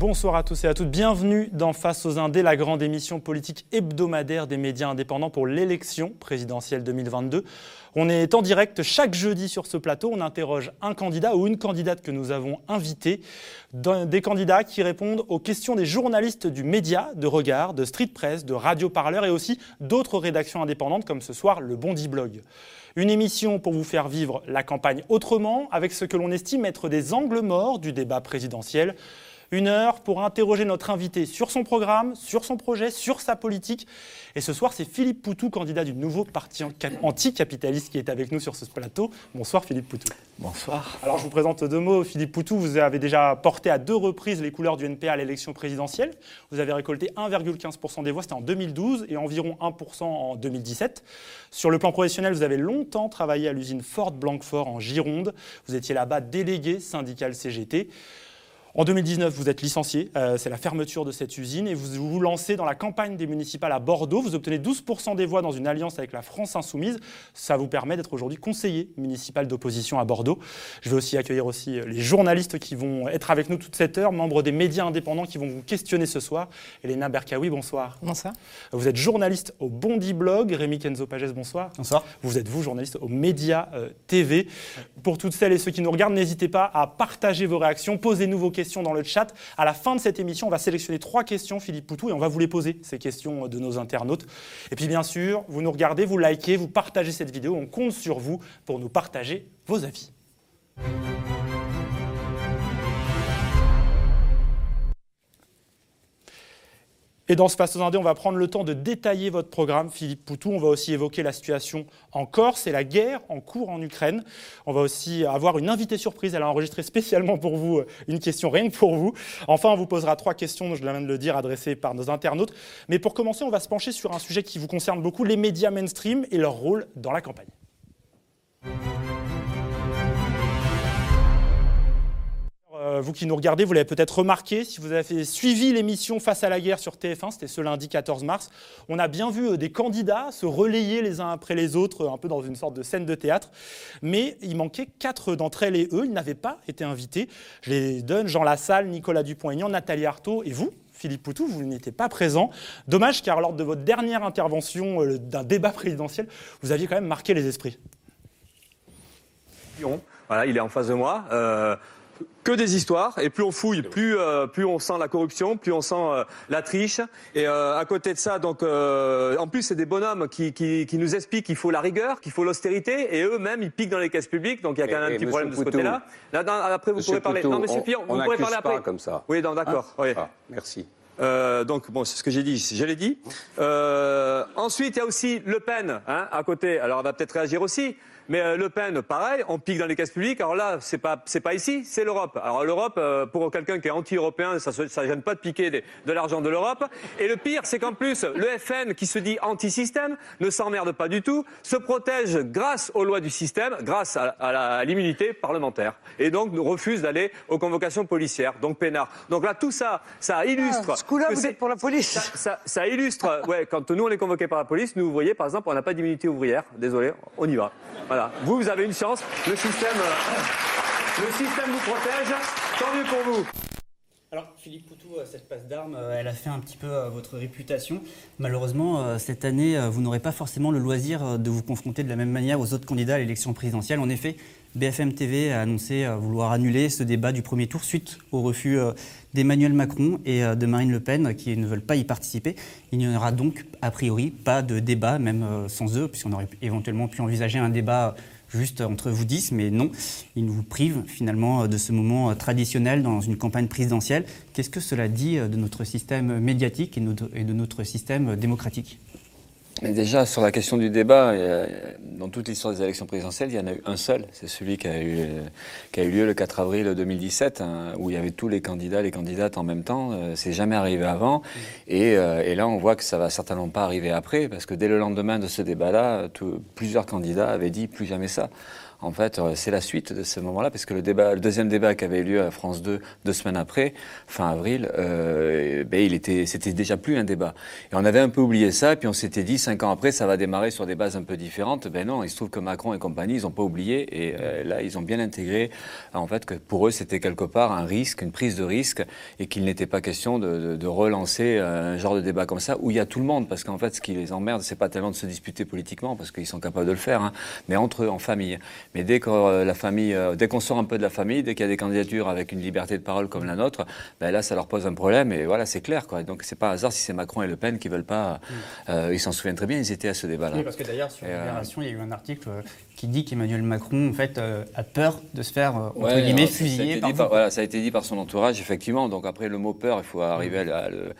Bonsoir à tous et à toutes, bienvenue dans Face aux Indés, la grande émission politique hebdomadaire des médias indépendants pour l'élection présidentielle 2022. On est en direct chaque jeudi sur ce plateau, on interroge un candidat ou une candidate que nous avons invité, des candidats qui répondent aux questions des journalistes du média, de regard, de street press, de radio parleur et aussi d'autres rédactions indépendantes comme ce soir le Bondi Blog. Une émission pour vous faire vivre la campagne autrement, avec ce que l'on estime être des angles morts du débat présidentiel. Une heure pour interroger notre invité sur son programme, sur son projet, sur sa politique. Et ce soir, c'est Philippe Poutou, candidat du nouveau parti anticapitaliste, qui est avec nous sur ce plateau. Bonsoir Philippe Poutou. Bonsoir. Alors je vous présente deux mots. Philippe Poutou, vous avez déjà porté à deux reprises les couleurs du NPA à l'élection présidentielle. Vous avez récolté 1,15% des voix, c'était en 2012, et environ 1% en 2017. Sur le plan professionnel, vous avez longtemps travaillé à l'usine Ford Blanquefort en Gironde. Vous étiez là-bas délégué syndical CGT. En 2019, vous êtes licencié, euh, c'est la fermeture de cette usine et vous vous lancez dans la campagne des municipales à Bordeaux. Vous obtenez 12% des voix dans une alliance avec la France Insoumise. Ça vous permet d'être aujourd'hui conseiller municipal d'opposition à Bordeaux. Je vais aussi accueillir aussi les journalistes qui vont être avec nous toute cette heure, membres des médias indépendants qui vont vous questionner ce soir. Elena Berkaoui, bonsoir. Bonsoir. Vous êtes journaliste au Bondi Blog. Rémi Kenzo Pages, bonsoir. Bonsoir. Vous êtes vous journaliste au Média euh, TV. Pour toutes celles et ceux qui nous regardent, n'hésitez pas à partager vos réactions, posez-nous vos questions dans le chat. À la fin de cette émission, on va sélectionner trois questions, Philippe Poutou, et on va vous les poser, ces questions de nos internautes. Et puis bien sûr, vous nous regardez, vous likez, vous partagez cette vidéo. On compte sur vous pour nous partager vos avis. Et dans ce Face aux Indés, on va prendre le temps de détailler votre programme, Philippe Poutou. On va aussi évoquer la situation en Corse et la guerre en cours en Ukraine. On va aussi avoir une invitée surprise. Elle a enregistré spécialement pour vous euh, une question rien que pour vous. Enfin, on vous posera trois questions, je viens de le dire, adressées par nos internautes. Mais pour commencer, on va se pencher sur un sujet qui vous concerne beaucoup, les médias mainstream et leur rôle dans la campagne. Vous qui nous regardez, vous l'avez peut-être remarqué, si vous avez suivi l'émission Face à la guerre sur TF1, c'était ce lundi 14 mars, on a bien vu euh, des candidats se relayer les uns après les autres, un peu dans une sorte de scène de théâtre, mais il manquait quatre d'entre elles et eux, ils n'avaient pas été invités. Je les donne, Jean Lassalle, Nicolas Dupont-Aignan, Nathalie Arthaud et vous, Philippe Poutou, vous n'étiez pas présent. Dommage car lors de votre dernière intervention euh, d'un débat présidentiel, vous aviez quand même marqué les esprits. Voilà, il est en face de moi. Euh, que des histoires et plus on fouille, plus euh, plus on sent la corruption, plus on sent euh, la triche. Et euh, à côté de ça, donc en plus c'est des bonhommes qui, qui, qui nous expliquent qu'il faut la rigueur, qu'il faut l'austérité, et eux-mêmes ils piquent dans les caisses publiques. Donc il y a quand même un petit problème de ce côté-là. Là, après vous pourrez parler. Poutou, non, Monsieur Fillon, on, vous on pourrez parler après. Pas comme ça. Oui, d'accord. Hein oui. ah, merci. Euh, donc bon, c'est ce que j'ai dit, je l'ai dit. Euh, ensuite, il y a aussi Le Pen hein, à côté. Alors, elle va peut-être réagir aussi. Mais euh, Le Pen, pareil, on pique dans les caisses publiques. Alors là, c'est pas c'est pas ici, c'est l'Europe. Alors l'Europe, euh, pour quelqu'un qui est anti-européen, ça ça gêne pas de piquer des, de l'argent de l'Europe. Et le pire, c'est qu'en plus, le FN, qui se dit anti-système, ne s'emmerde pas du tout, se protège grâce aux lois du système, grâce à, à l'immunité parlementaire, et donc refuse d'aller aux convocations policières, donc peinard. Donc là, tout ça, ça illustre. Ce coup-là, vous êtes pour la police. ça, ça- ça illustre, ouais, quand nous on est convoqués par la police, nous vous voyez par exemple, on n'a pas d'immunité ouvrière, désolé, on y va. Voilà. Vous, vous avez une chance, le système, euh, le système vous protège, tant mieux pour vous. Alors, Philippe Poutou, euh, cette passe d'armes, euh, elle a fait un petit peu votre réputation. Malheureusement, cette année, vous n'aurez pas forcément le loisir de vous confronter de la même manière aux autres candidats à l'élection présidentielle. En effet, BFM TV a annoncé euh, vouloir annuler ce débat du premier tour suite au refus euh, d'Emmanuel Macron et euh, de Marine Le Pen qui ne veulent pas y participer. Il n'y aura donc, a priori, pas de débat, même sans eux, puisqu'on aurait éventuellement pu envisager un débat juste entre vous dix, mais non, ils nous privent finalement de ce moment traditionnel dans une campagne présidentielle. Qu'est-ce que cela dit de notre système médiatique et de notre système démocratique? Mais déjà, sur la question du débat, euh, dans toute l'histoire des élections présidentielles, il y en a eu un seul. C'est celui qui a, eu, euh, qui a eu lieu le 4 avril 2017, hein, où il y avait tous les candidats, les candidates en même temps. Euh, c'est jamais arrivé avant. Et, et, là, on voit que ça va certainement pas arriver après, parce que dès le lendemain de ce débat-là, plusieurs candidats avaient dit plus jamais ça en fait, euh, c'est la suite de ce moment-là, parce que le, débat, le deuxième débat qui avait eu lieu à France 2 deux semaines après, fin avril, euh, ben, il était, c'était déjà plus un débat. Et on avait un peu oublié ça, puis on s'était dit, cinq ans après, ça va démarrer sur des bases un peu différentes. Ben non, il se trouve que Macron et compagnie, ils n'ont pas oublié, et euh, là, ils ont bien intégré, en fait, que pour eux, c'était quelque part un risque, une prise de risque, et qu'il n'était pas question de, de, relancer un genre de débat comme ça, où il y a tout le monde, parce qu'en fait, ce qui les emmerde, c'est pas tellement de se disputer politiquement, parce qu'ils sont capables de le faire, hein, mais entre eux, en famille. Mais dès que euh, la famille, euh, dès qu'on sort un peu de la famille, dès qu'il y a des candidatures avec une liberté de parole comme la nôtre, ben là, ça leur pose un problème. Et voilà, c'est clair. Quoi. Donc, c'est pas un hasard si c'est Macron et Le Pen qui veulent pas. Mm. Euh, ils s'en souviennent très bien. Ils étaient à ce débat-là. Oui, parce que d'ailleurs, sur Libération, il y a eu un article qui dit qu'Emmanuel Macron, en fait, a peur de se faire entre guillemets fusiller. Ça voilà, ça a été dit par son entourage, effectivement. Donc après, le mot peur, il faut arriver à, le,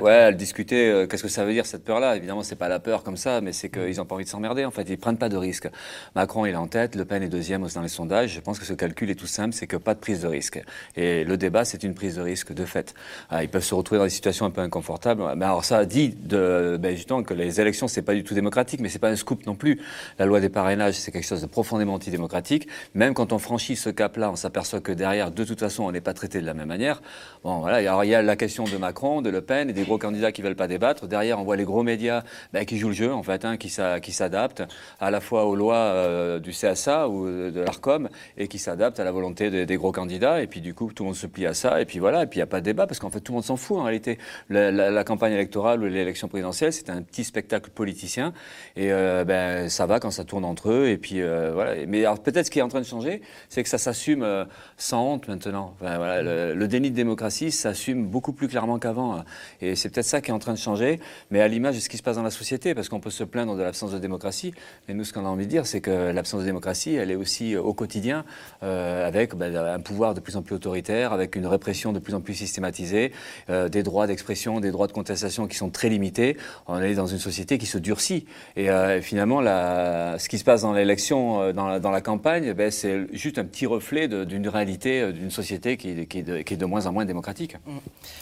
ouais, à le discuter. Qu'est-ce que ça veut dire cette peur-là? Évidemment, c'est pas la peur comme ça, mais c'est qu'ils n'ont pas envie de s'emmerder. En fait, ils prennent pas de risques. Macron, il est en tête. Le Pen est deuxième dans les sondages. Je pense que ce calcul est tout simple, c'est que pas de prise de risque. Et le débat, c'est une prise de risque de fait. Ah, ils peuvent se retrouver dans des situations un peu inconfortables. Mais alors ça dit de, ben justement que les élections, c'est pas du tout démocratique, mais c'est pas un scoop non plus. La loi des parrainages, c'est quelque chose de profondément antidémocratique. Même quand on franchit ce cap-là, on s'aperçoit que derrière, de toute façon, on n'est pas traité de la même manière. Bon, voilà. Alors, il y a la question de Macron, de Le Pen et des gros candidats qui veulent pas débattre. Derrière, on voit les gros médias ben, qui jouent le jeu, en fait, hein, qui s'adaptent à la fois aux lois euh, du CSA ou de l'ARCOM et qui s'adaptent à la volonté des, gros candidats. Et puis du coup, tout le monde se plie à ça. Et puis voilà, et puis il n'y a pas de débat parce qu'en fait, tout le monde s'en fout en réalité. La, campagne électorale ou l'élection présidentielle, c'est un petit spectacle politicien. Et euh, ben, ça va quand ça tourne entre eux. Et puis euh, voilà. Mais peut-être ce qui est en train de changer, c'est que ça s'assume euh, sans honte maintenant. le, déni de démocratie s'assume beaucoup plus clairement qu'avant. Et c'est peut-être ça qui est en train de changer. Mais à l'image de ce qui se passe dans la société, parce qu'on peut se plaindre de l'absence de démocratie. Mais nous, ce qu'on a envie de dire, c'est que l'absence de démocratie, elle est aussi au quotidien, euh, avec ben, un pouvoir de plus en plus autoritaire, avec une répression de plus en plus systématisée, euh, des droits d'expression, des droits de contestation qui sont très limités. On est dans une société qui se durcit. Et euh, finalement, ce qui se passe dans l'élection, dans, la campagne, ben, c'est juste un petit reflet d'une réalité d'une société qui est de moins en moins démocratique.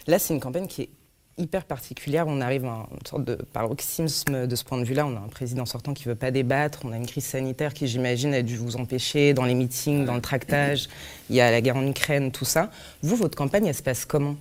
Là, c'est une campagne qui est hyper particulière. On arrive à une sorte de paroxysme de ce point de vue-là. On a un président sortant qui ne veut pas débattre. On a une crise sanitaire qui, j'imagine, a dû vous empêcher dans les meetings, dans le tractage. Il y a la guerre en Ukraine, tout ça. Vous, votre campagne, elle se passe comment?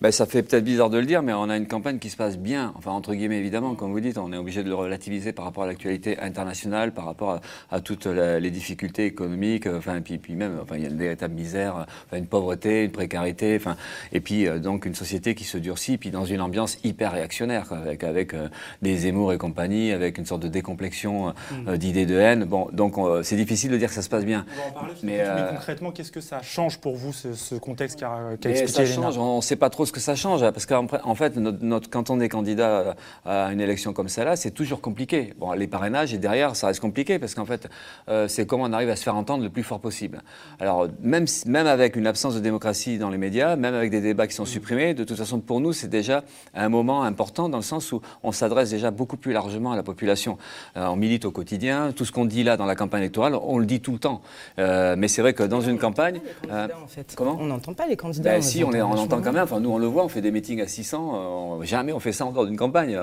Ben, ça fait peut-être bizarre de le dire, mais on a une campagne qui se passe bien. Enfin, entre guillemets, évidemment, comme vous dites, on est obligé de le relativiser par rapport à l'actualité internationale, par rapport à, toutes les difficultés économiques, enfin, et puis, puis même, enfin, il y a une véritable misère, enfin, une pauvreté, une précarité, enfin, et puis euh, donc une société qui se durcit, puis dans une ambiance hyper réactionnaire, avec, avec euh, des Zemmour et compagnie, avec une sorte de décomplexion euh, mm. d'idées de haine. Bon, donc c'est difficile de dire que ça se passe bien. On va en parler, mais, concrètement, qu'est-ce que ça change pour vous, ce, contexte qu'a qu expliqué Ça change, on ne sait pas trop ce que ça change, hein, parce qu'en fait, notre, quand on est candidat à une élection comme celle-là, c'est toujours compliqué. Bon, les parrainages et derrière, ça reste compliqué parce qu'en fait, euh, c'est comment on arrive à se faire entendre le plus fort possible. Alors, même, même avec une absence de démocratie dans les médias, même avec des débats qui sont supprimés, de toute façon, pour nous, c'est déjà un moment important dans le sens où on s'adresse déjà beaucoup plus largement à la population. Euh, on milite au quotidien, tout ce qu'on dit là dans la campagne électorale, on le dit tout le temps. Euh, mais c'est vrai que dans une campagne, en fait. comment On n'entend pas les candidats. Ben, si, on, on entend quand même. Enfin, nous, on le voit, on fait des meetings à 600. Euh, jamais on fait ça encore d'une campagne.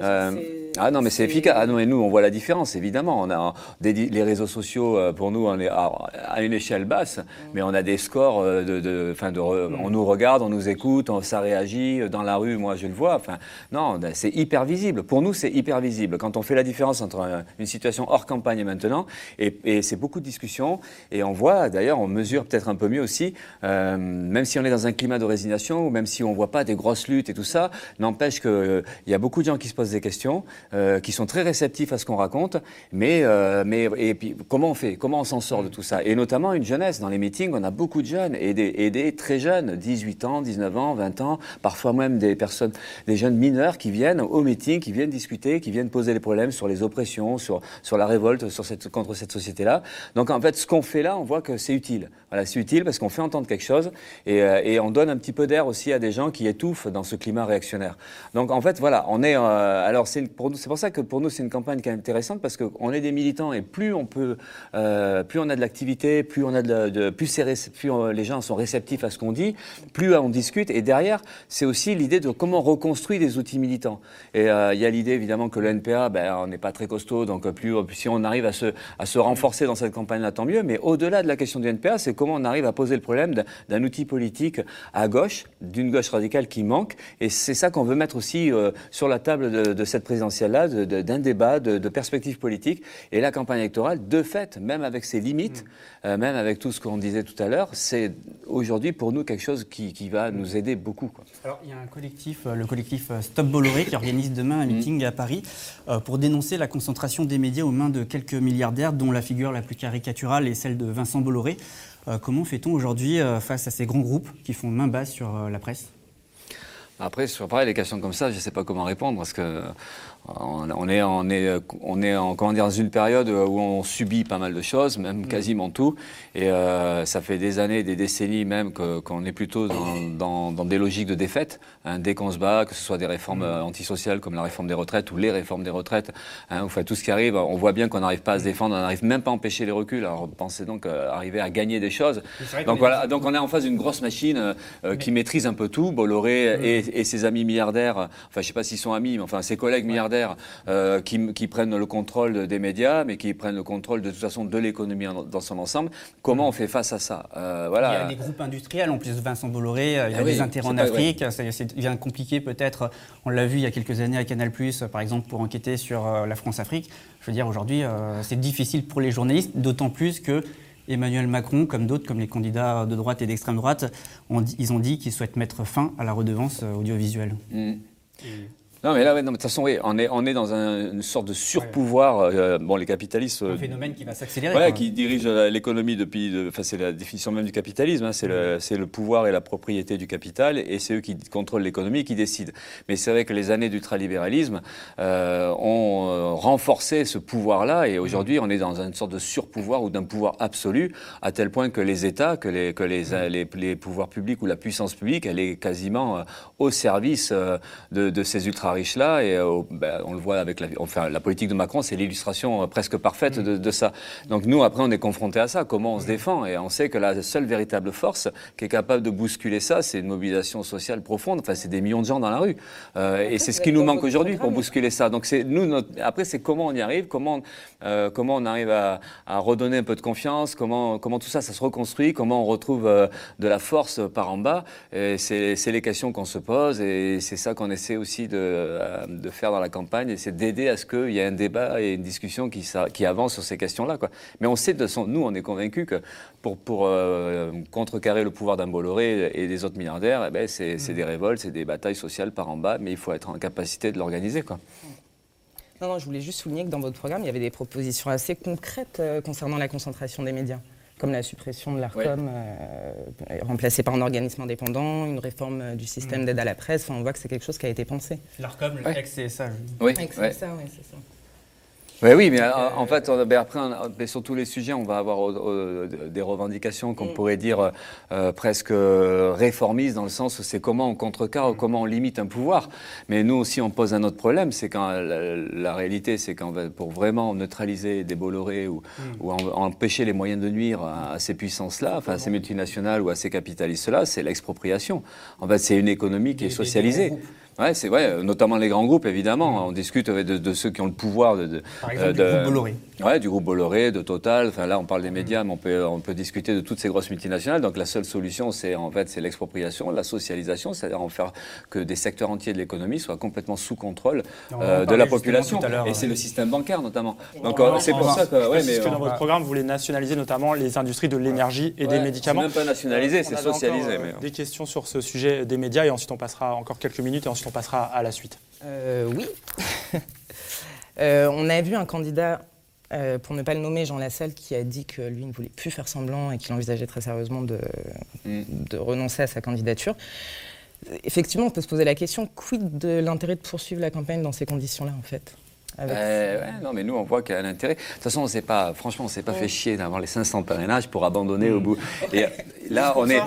Euh, ah non, mais c'est efficace. Ah non, et nous, on voit la différence, évidemment. On a des, les réseaux sociaux, euh, pour nous, on est à, une échelle basse, mais on a des scores de. de, fin de mm. On nous regarde, on nous écoute, on, ça réagit. Dans la rue, moi, je le vois. Enfin, non, c'est hyper visible. Pour nous, c'est hyper visible. Quand on fait la différence entre une situation hors campagne et maintenant, et, et c'est beaucoup de discussions, et on voit, d'ailleurs, on mesure peut-être un peu mieux aussi, même si on est dans un climat de résignation, ou même si on voit pas des grosses luttes et tout ça, n'empêche qu'il euh, y a beaucoup de gens qui se posent des questions. euh, qui sont très réceptifs à ce qu'on raconte, mais, euh, mais et puis comment on fait, comment on s'en sort de tout ça, et notamment une jeunesse. Dans les meetings, on a beaucoup de jeunes et des, très jeunes, 18 ans, 19 ans, 20 ans, parfois même des personnes, des jeunes mineurs qui viennent au meeting, qui viennent discuter, qui viennent poser les problèmes sur les oppressions, sur, sur la révolte sur cette, contre cette société-là. Donc en fait, ce qu'on fait là, on voit que c'est utile. Voilà, c'est utile parce qu'on fait entendre quelque chose et, et on donne un petit peu d'air aussi à des gens qui étouffent dans ce climat réactionnaire. Donc en fait, voilà, on est. Euh, alors c'est pour pour ça que pour nous c'est une campagne qui est intéressante parce qu'on est des militants et plus on peut, euh, plus on a de l'activité, plus on a de, plus, on- les gens sont réceptifs à ce qu'on dit, plus on discute. Et derrière, c'est aussi l'idée de comment on reconstruit des outils militants. Et euh, il y a l'idée évidemment que le NPA, ben, on n'est pas très costaud, donc euh, plus si on arrive à se, à se renforcer dans cette campagne-là, tant mieux. Mais au-delà de la question du NPA, c'est comment on arrive à poser le problème d'un outil politique à gauche, d'une gauche radicale qui manque. Et c'est ça qu'on veut mettre aussi euh, sur la table de, de cette présidentielle-là, de- de- d'un débat, de, de perspectives politiques. Et la campagne électorale, de fait, même avec ses limites, euh, même avec tout ce qu'on disait tout à l'heure, c'est aujourd'hui pour nous quelque chose qui, qui va nous aider beaucoup. Quoi. Alors, il y a un collectif, euh, le collectif Stop Bolloré, qui organise demain un meeting à Paris euh, pour dénoncer la concentration des médias aux mains de quelques milliardaires, dont la figure la plus caricaturale est celle de Vincent Bolloré. Euh, comment fait-on aujourd'hui euh, face à ces grands groupes qui font main basse sur euh, la presse? Après, sur pareil, les questions comme ça, je ne sais pas comment répondre parce que on est, on est, on est en, comment dire, dans une période où on subit pas mal de choses, même quasiment tout. Et euh, ça fait des années, des décennies même qu'on est plutôt dans, dans- dans des logiques de défaite. hein. dès qu'on se bat, que ce soit des réformes euh, antisociales comme la réforme des retraites ou les réformes des retraites, hein, enfin, tout ce qui arrive, on voit bien qu'on n'arrive pas à se défendre, on n'arrive même pas à empêcher les reculs. Alors pensez donc euh, arriver à gagner des choses. Donc voilà, donc on est en face d'une grosse machine euh, qui maîtrise un peu tout. Bolloré et, et ses amis milliardaires, enfin je sais pas s'ils sont amis, mais enfin ses collègues milliardaires euh, qui, qui prennent le contrôle des médias, mais qui prennent le contrôle de toute façon de l'économie dans son ensemble. Comment on fait face à ça? Euh, Il y Voilà. a des groupes industriels, en plus de Vincent Bolloré, euh, il y a Ah oui, des intérêts en. Afrique, c'est bien compliqué peut-être, on l'a vu il y a quelques années à Canal+, par exemple, pour enquêter sur la France-Afrique. Je veux dire, aujourd'hui, euh, c'est difficile pour les journalistes, d'autant plus que Emmanuel Macron, comme d'autres, comme les candidats de droite et d'extrême droite, ont ils ont dit qu'ils souhaitent mettre fin à la redevance audiovisuelle. Mm. Non mais là, ouais, non, mais de toute façon, oui, on est, on est dans un- une sorte de surpouvoir. euh, bon, les capitalistes. euh, Un phénomène qui va s'accélérer. Quoi. qui dirige euh, l'économie depuis. de- Enfin, c'est la définition même du capitalisme. hein, c'est le, le pouvoir et la propriété du capital, et c'est eux qui contrôlent l'économie et qui décident. Mais c'est vrai que les années d'ultralibéralisme euh, ont euh, renforcé ce pouvoir-là, et aujourd'hui, on est dans une sorte de surpouvoir ou d'un pouvoir absolu, à tel point que les États, que les, que les, les, les pouvoirs publics ou la puissance publique, elle est quasiment euh, au service euh, de, de ces ultra-riches-là, et euh, ben, on le voit avec la, enfin, la politique de Macron, c'est l'illustration euh, presque parfaite de, de ça. Donc nous, après, on est confronté à ça. Comment on se défend Et on sait que la seule véritable force qui est capable de bousculer ça, c'est une mobilisation sociale profonde. Enfin, c'est des millions de gens dans la rue. Euh, et c'est ce qui nous manque aujourd'hui pour bousculer ça. Donc c'est nous. Notre, après, c'est comment on y arrive, comment euh, comment on arrive à, à redonner un peu de confiance, comment comment tout ça, ça se reconstruit, comment on retrouve de la force par en bas. C'est les questions qu'on se pose et c'est ça qu'on essaie aussi de, euh, de faire dans la campagne, c'est d'aider à ce qu'il y ait un débat et une discussion qui, ça- qui avance sur ces questions-là. Mais on sait de son, nous, on est convaincus que pour, pour euh, contrecarrer le pouvoir d'un Bolloré et des autres milliardaires, eh ben, c'est c'est des révoltes, c'est des batailles sociales par en bas, mais il faut être en capacité de l'organiser. Non, non, je voulais juste souligner que dans votre programme, il y avait des propositions assez concrètes euh, concernant la concentration des médias, comme la suppression de l'ARCOM, euh, remplacée par un organisme indépendant, une réforme euh, du système d'aide à la presse. Enfin, on voit que c'est quelque chose qui a été pensé. L'ARCOM, le Ouais. ex-CSA. Oui, ça, ouais, c'est ça. Ouais, oui, mais euh, en fait, on- ben après, on- sur tous les sujets, on va avoir euh, euh, des revendications qu'on pourrait dire euh, presque euh, réformistes, dans le sens où c'est comment on contrecarre, comment on limite un pouvoir. Mais nous aussi, on pose un autre problème, c'est quand la, la réalité, c'est qu'en fait, pour vraiment neutraliser des Bolloré ou, ou en- empêcher les moyens de nuire à, à ces puissances-là, enfin à ces multinationales ou à ces capitalistes-là, c'est l'expropriation. En fait, c'est une économie qui est socialisée. Ouais, c'est vrai, euh, notamment les grands groupes, évidemment. On discute euh, de, de ceux qui ont le pouvoir de, de- Par exemple, euh, du de- groupe Bolloré. Ouais, du groupe Bolloré, de Total. Enfin, là, on parle des médias, mais on peut, on peut discuter de toutes ces grosses multinationales. Donc, la seule solution, c'est en fait, c'est l'expropriation, la socialisation, c'est-à-dire en faire que des secteurs entiers de l'économie soient complètement sous contrôle euh, de la population. Et c'est le système bancaire, notamment. Donc, c'est pour va- ça que, ouais, mais que dans votre programme, vous voulez nationaliser notamment les industries de l'énergie et des médicaments. C'est même pas nationalisé, On c'est euh, mais- Des questions sur ce sujet des médias et ensuite on passera encore quelques minutes et ensuite on passera à la suite. Euh, oui. Euh, on a vu un candidat, euh, pour ne pas le nommer, Jean Lassalle, qui a dit que lui ne voulait plus faire semblant et qu'il envisageait très sérieusement de, Mm. de renoncer à sa candidature. Effectivement, on peut se poser la question quid de l'intérêt de poursuivre la campagne dans ces conditions-là, en fait? Euh, ouais, non, mais nous, on voit qu'il y a un intérêt. De toute façon, on s'est pas, franchement, on s'est pas fait chier d'avoir les 500 parrainages pour abandonner au bout. Et euh, là, on est.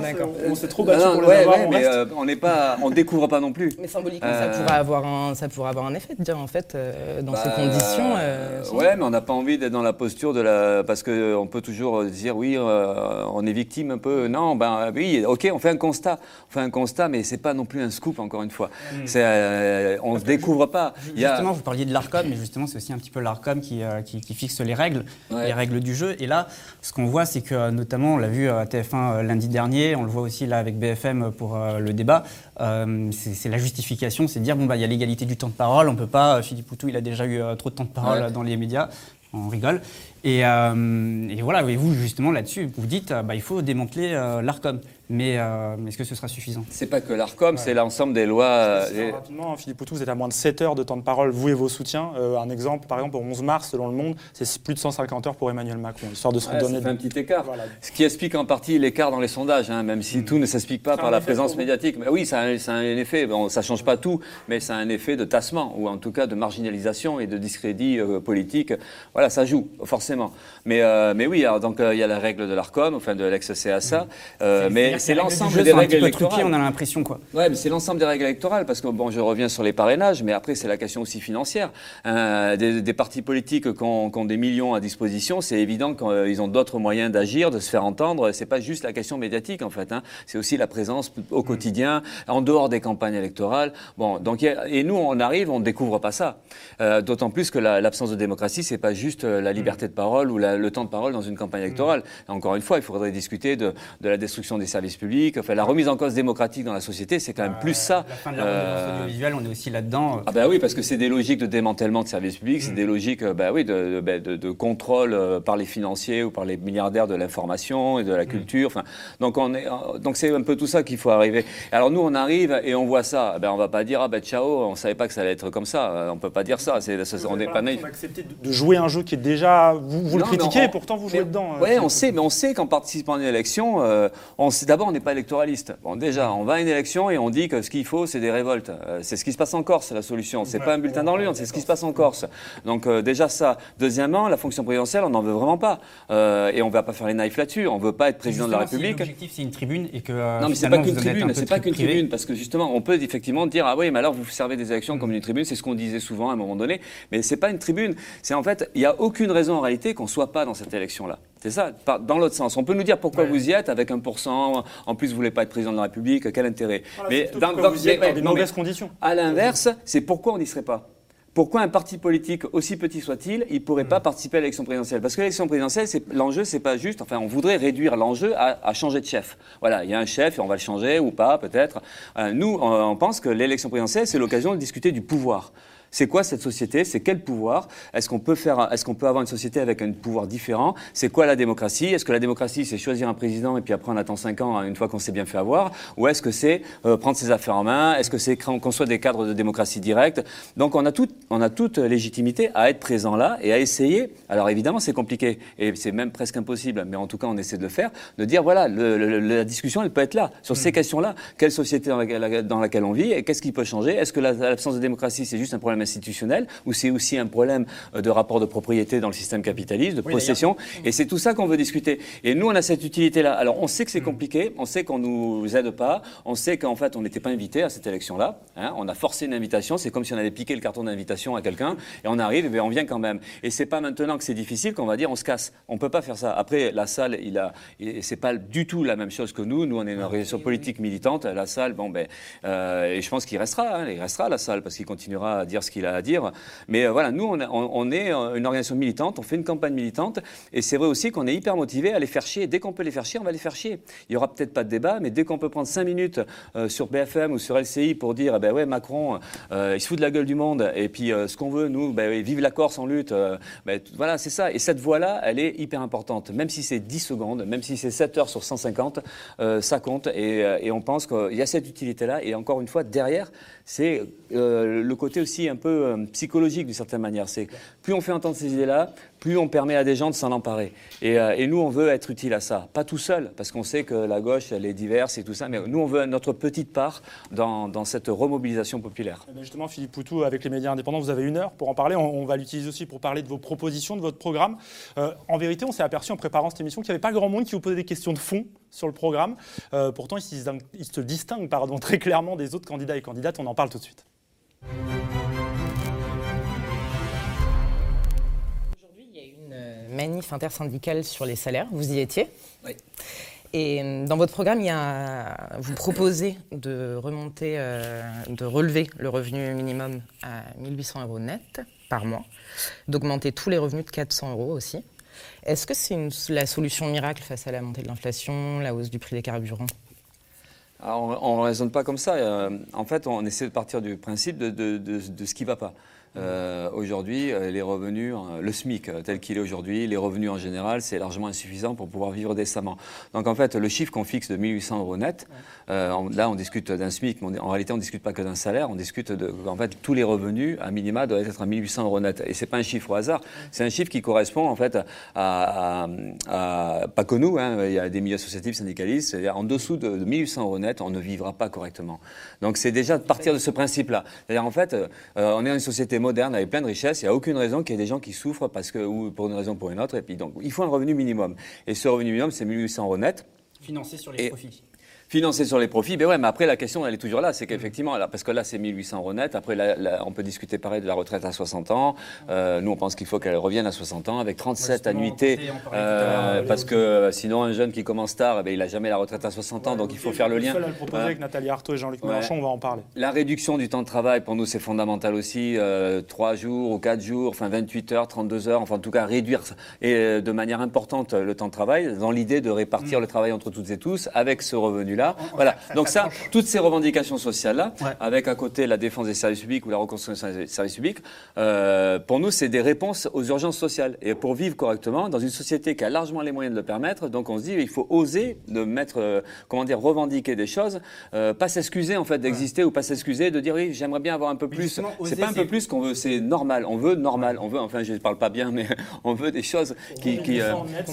On s'est trop Non, battu non, pour les ouais, avoir, ouais, on mais euh, on n'est pas, on découvre pas non plus. Mais symboliquement, Euh, ça, pourrait avoir un, ça pourrait avoir un effet de dire, en fait, euh, dans ces Bah, conditions. euh, ouais, mais on n'a pas envie d'être dans la posture de la. Parce qu'on peut toujours dire, oui, euh, on est victime un peu. Non, ben oui, ok, on fait un constat. On fait un constat, mais c'est pas non plus un scoop, encore une fois. Euh, on ne découvre pas. Il y a- Justement, vous parliez de l'ARCOM, mais justement, c'est aussi un petit peu l'ARCOM qui, euh, qui, qui fixe les règles, Ouais. les règles du jeu. Et là, ce qu'on voit, c'est que, notamment, on l'a vu à TF1 euh, lundi dernier, on le voit aussi là avec BFM pour euh, le débat, euh, c'est la justification, c'est de dire, bon, bah, il y a l'égalité du temps de parole, on peut pas, Philippe Poutou, il a déjà eu trop de temps de parole Ouais. dans les médias, on rigole. Et, euh, et voilà, et vous, justement, là-dessus, vous dites, bah, il faut démanteler euh, l'ARCOM. Mais euh, est-ce que ce sera suffisant? C'est pas que l'ARCOM, c'est l'ensemble des lois. euh, les- Rapidement, Philippe Poutou, vous êtes à moins de 7 heures de temps de parole, vous et vos soutiens. Euh, un exemple, par exemple, au 11 mars, selon Le Monde, c'est plus de 150 heures pour Emmanuel Macron, histoire de se Ouais, ça redonner fait un petit écart. Voilà. Ce qui explique en partie l'écart dans les sondages, hein, même si tout ne s'explique pas Ça par la présence médiatique. Mais oui, ça a, un- ça a un effet. Bon, ça change pas tout, mais ça a un effet de tassement, ou en tout cas de marginalisation et de discrédit euh, politique. Voilà, ça joue, forcément. Mais, euh, mais oui, alors, donc euh, il y a la règle de l'ARCOM, enfin de l'ex-CSA, euh, mais c'est l'ensemble des règles électorales. on a l'impression, quoi. Ouais, mais c'est l'ensemble des règles électorales, parce que bon, je reviens sur les parrainages, mais après c'est la question aussi financière. Euh, des, des partis politiques qui ont, des millions à disposition, c'est évident qu'ils ont d'autres moyens d'agir, de se faire entendre. C'est pas juste la question médiatique en fait, hein. c'est aussi la présence au quotidien, en dehors des campagnes électorales. Bon, donc et nous on arrive, on découvre pas ça. Euh, D'autant plus que la- l'absence de démocratie, c'est pas juste euh, la liberté de parole ou la- le temps de parole dans une campagne électorale. Encore une fois, il faudrait discuter de, de la destruction des services publics, enfin la remise en cause démocratique dans la société, c'est quand même plus ça. La fin de la Euh, audiovisuelle, on est aussi là-dedans. ah ben oui, parce que c'est des logiques de démantèlement de services publics, c'est des logiques euh, bah oui, de, de, bah, de- de contrôle euh, par les financiers ou par les milliardaires de l'information et de la culture. Enfin, donc on est, euh, donc c'est un peu tout ça qu'il faut arriver. Alors nous, on arrive et on voit ça. Eh Ben on va pas dire ah ben ciao, on savait pas que ça allait être comme ça. Euh, On peut pas dire ça. C'est, c'est- on n'est pas naïf. de- de jouer un jeu qui est déjà. Vous, vous le Non, critiquez, on- et pourtant vous jouez mais- dedans. euh, Ouais, Philippe on sait, mais on sait qu'en participant à une élection, euh, on sait- d'abord on n'est pas électoraliste. Bon, déjà, on va à une élection et on dit que ce qu'il faut, c'est des révoltes. Euh, c'est ce qui se passe en Corse, c'est la solution. C'est pas un bulletin dans l'urne, c'est ce qui se passe en Corse. Donc euh, déjà ça. Deuxièmement, la fonction présidentielle, on n'en veut vraiment pas, Euh, et on va pas faire les naïfs là-dessus. On veut pas être président de la République. L'objectif, c'est une tribune et que. euh, Non, mais c'est pas qu'une tribune, c'est pas qu'une tribune, parce que justement, on peut effectivement dire ah oui, mais alors vous servez des élections comme une tribune, c'est ce qu'on disait souvent à un moment donné, mais c'est pas une tribune. C'est en fait, il y a aucune raison en réalité qu'on soit pas dans cette élection-là. C'est ça, dans l'autre sens. On peut nous dire pourquoi vous y êtes avec un pourcent, en plus vous voulez pas être président de la République, quel intérêt Voilà, plutôt pourquoi vous y mais- êtes dans mais- des non, mais mauvaises conditions. À l'inverse, c'est pourquoi on n'y serait pas? Pourquoi un parti politique, aussi petit soit-il, il pourrait Mm. pas participer à l'élection présidentielle? Parce que l'élection présidentielle, c'est l'enjeu, c'est pas juste. Enfin, on voudrait réduire l'enjeu à, à changer de chef. Voilà, il y a un chef et on va le changer ou pas, peut-être. Euh, nous, on, on pense que l'élection présidentielle, c'est l'occasion de discuter du pouvoir. C'est quoi cette société? C'est quel pouvoir? Est-ce qu'on peut faire Est-ce qu'on peut avoir une société avec un pouvoir différent? C'est quoi la démocratie? Est-ce que la démocratie, c'est choisir un président et puis après on attend cinq ans hein, une fois qu'on s'est bien fait avoir? Ou est-ce que c'est euh, prendre ses affaires en main? Est-ce que c'est soit des cadres de démocratie directe? Donc on a toute, on a toute légitimité à être présent là et à essayer. Alors évidemment, c'est compliqué et c'est même presque impossible, mais en tout cas, on essaie de le faire. De dire voilà, le- le- la discussion, elle peut être là sur ces questions-là. Quelle société dans laquelle, dans laquelle on vit et qu'est-ce qui peut changer? Est-ce que la- l'absence de démocratie, c'est juste un problème institutionnel ou c'est aussi un problème euh, de rapport de propriété dans le système capitaliste, de Oui, possession Et c'est tout ça qu'on veut discuter. Et nous, on a cette utilité-là. Alors, on sait que c'est compliqué, on sait qu'on nous aide pas, on sait qu'en fait, on n'était pas invité à cette élection-là. hein. On a forcé une invitation. C'est comme si on avait piqué le carton d'invitation à quelqu'un et on arrive et bien, on vient quand même. Et c'est pas maintenant que c'est difficile qu'on va dire on se casse. On peut pas faire ça. Après, la salle, il a, c'est pas du tout la même chose que nous. Nous, on est une organisation politique militante. La salle, bon ben, euh, et je pense qu'il restera. hein. il restera la salle parce qu'il continuera à dire ce qu'il a à dire. Mais euh, voilà, nous, on, est euh, une organisation militante. On fait une campagne militante. Et c'est vrai aussi qu'on est hyper motivé à les faire chier. Dès qu'on peut les faire chier, on va les faire chier. Il y aura peut-être pas de débat, mais dès qu'on peut prendre cinq minutes euh, sur BFM ou sur LCI pour dire, eh ben ouais, Macron, il se fout de la gueule du monde. Et puis ce qu'on veut, nous, ben, vive la Corse en lutte. ben, voilà, c'est ça. Et cette voix-là, elle est hyper importante. Même si c'est 10 secondes, même si c'est 7 heures sur 150, euh, ça compte. Et on pense qu'il y a cette utilité-là. Et encore une fois, derrière, c'est euh, le côté aussi un peu euh, psychologique d'une certaine manière. Plus on fait entendre ces idées-là, plus on permet à des gens de s'en emparer. Et, euh, et nous, on veut être utile à ça. Pas tout seul, parce qu'on sait que la gauche, elle est diverse et tout ça, mais nous, on veut notre petite part dans, cette remobilisation populaire. Eh bien, justement, Philippe Poutou, avec les médias indépendants, vous avez une heure pour en parler. On, va l'utiliser aussi pour parler de vos propositions, de votre programme. Euh, en vérité, on s'est aperçu en préparant cette émission qu'il n'y avait pas grand monde qui vous posait des questions de fond sur le programme. Euh, pourtant, il se il distingue, pardon, très clairement des autres candidats et candidates. On en parle tout de suite. Manif intersyndicale sur les salaires. Vous y étiez Oui. Et euh, dans votre programme, il y a, vous proposez de remonter, euh, de relever le revenu minimum à 1800 euros net par mois, d'augmenter tous les revenus de 400 euros aussi. Est-ce que c'est une- la solution miracle face à la montée de l'inflation, la hausse du prix des carburants? Alors, on ne raisonne pas comme ça. Euh, en fait, on essaie de partir du principe de, de- de- de ce qui ne va pas. Euh, aujourd'hui, euh, les revenus, euh, le SMIC tel qu'il est aujourd'hui, les revenus en général, c'est largement insuffisant pour pouvoir vivre décemment. Donc en fait, le chiffre qu'on fixe de 1800 euros net, euh, on- là on discute d'un SMIC, mais on- en réalité on ne discute pas que d'un salaire, on discute de, en fait, tous les revenus à minima doivent être à 1800 euros net. Et c'est pas un chiffre au hasard, c'est un chiffre qui correspond en fait à, à- à- pas que nous, hein, il y a des milieux associatifs syndicalistes, c'est-à-dire en dessous de, de 1800 euros net, on ne vivra pas correctement. Donc c'est déjà de partir de ce principe-là. C'est-à-dire en fait, euh, on est dans une société moderne avec plein de richesses, il n'y a aucune raison qu'il y ait des gens qui souffrent parce que, ou pour une raison ou pour une autre, et puis donc il faut un revenu minimum. Et ce revenu minimum, c'est 1800 euros net. Financé sur les Et- profits. Financé sur les profits, ben ouais, mais après la question elle est toujours là, c'est qu'effectivement, parce que là c'est 1800 euros net, après la- la- on peut discuter pareil de la retraite à 60 ans, Euh, nous on pense qu'il faut qu'elle revienne à 60 ans avec 37 Justement, annuités, euh, parce que euh, sinon un jeune qui commence tard, eh ben, il n'a jamais la retraite à 60 ans, donc il faut faire le lien. Le avec Nathalie Arthaud et Jean-Luc Ouais. Mélenchon, on va en parler. La réduction du temps de travail, pour nous, c'est fondamental aussi. Euh, 3 jours ou 4 jours, enfin 28 heures, 32 heures, enfin en tout cas réduire et, de manière importante le temps de travail, dans l'idée de répartir le travail entre toutes et tous avec ce Voilà. Donc ça, toutes ces revendications sociales-là, Ouais. avec à côté la défense des services publics ou la reconstruction des services publics, euh, pour nous, c'est des réponses aux urgences sociales. Et pour vivre correctement, dans une société qui a largement les moyens de le permettre, donc on se dit, il faut oser de mettre, euh, comment dire, revendiquer des choses, euh, pas s'excuser en fait d'exister ou pas s'excuser de dire, oui, j'aimerais bien avoir un peu plus. C'est pas un peu plus qu'on veut, c'est normal. On veut normal. On veut, enfin, je parle pas bien, mais on veut des choses qui, qui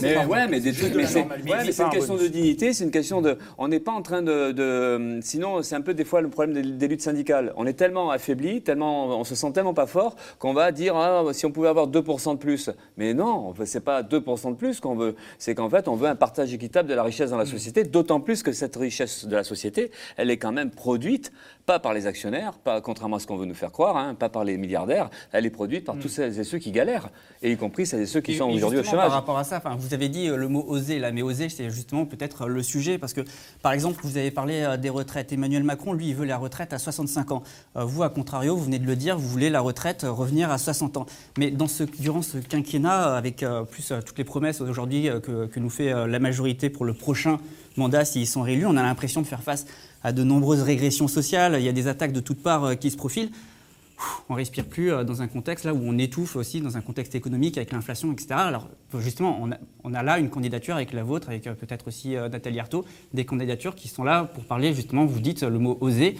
mais ouais, mais des trucs, mais c'est, ouais, mais c'est une question de dignité, c'est une question de, on n'est pas en train de, de- sinon c'est un peu des fois le problème des, des luttes syndicales. On est tellement affaibli, tellement, on se sent tellement pas fort qu'on va dire ah, si on pouvait avoir 2% de plus. Mais non, c'est pas 2% de plus qu'on veut. C'est qu'en fait on veut un partage équitable de la richesse dans la société. D'autant plus que cette richesse de la société, elle est quand même produite pas par les actionnaires, pas contrairement à ce qu'on veut nous faire croire, hein, pas par les milliardaires. Elle est produite par tous celles et ceux qui galèrent, et y compris celles et ceux qui Et- sont aujourd'hui au chômage. Par rapport à ça, enfin, vous avez dit euh, le mot oser, là, mais oser, c'est justement peut-être euh, le sujet, parce que, par exemple, vous avez parlé euh, des retraites. Emmanuel Macron, lui, il veut la retraite à 65 ans. Vous, à contrario, vous venez de le dire, vous voulez la retraite revenir à 60 ans. Mais dans ce, durant ce quinquennat, avec plus toutes les promesses aujourd'hui que, que nous fait la majorité pour le prochain mandat, s'ils sont réélus, on a l'impression de faire face à de nombreuses régressions sociales. Il y a des attaques de toutes parts euh, qui se profilent on respire plus euh, dans un contexte là où on étouffe aussi dans un contexte économique avec l'inflation, etc. Alors justement, on a, on a là une candidature avec la vôtre, avec euh, peut-être aussi Nathalie Arthaud, des candidatures qui sont là pour parler justement. Vous dites le mot oser,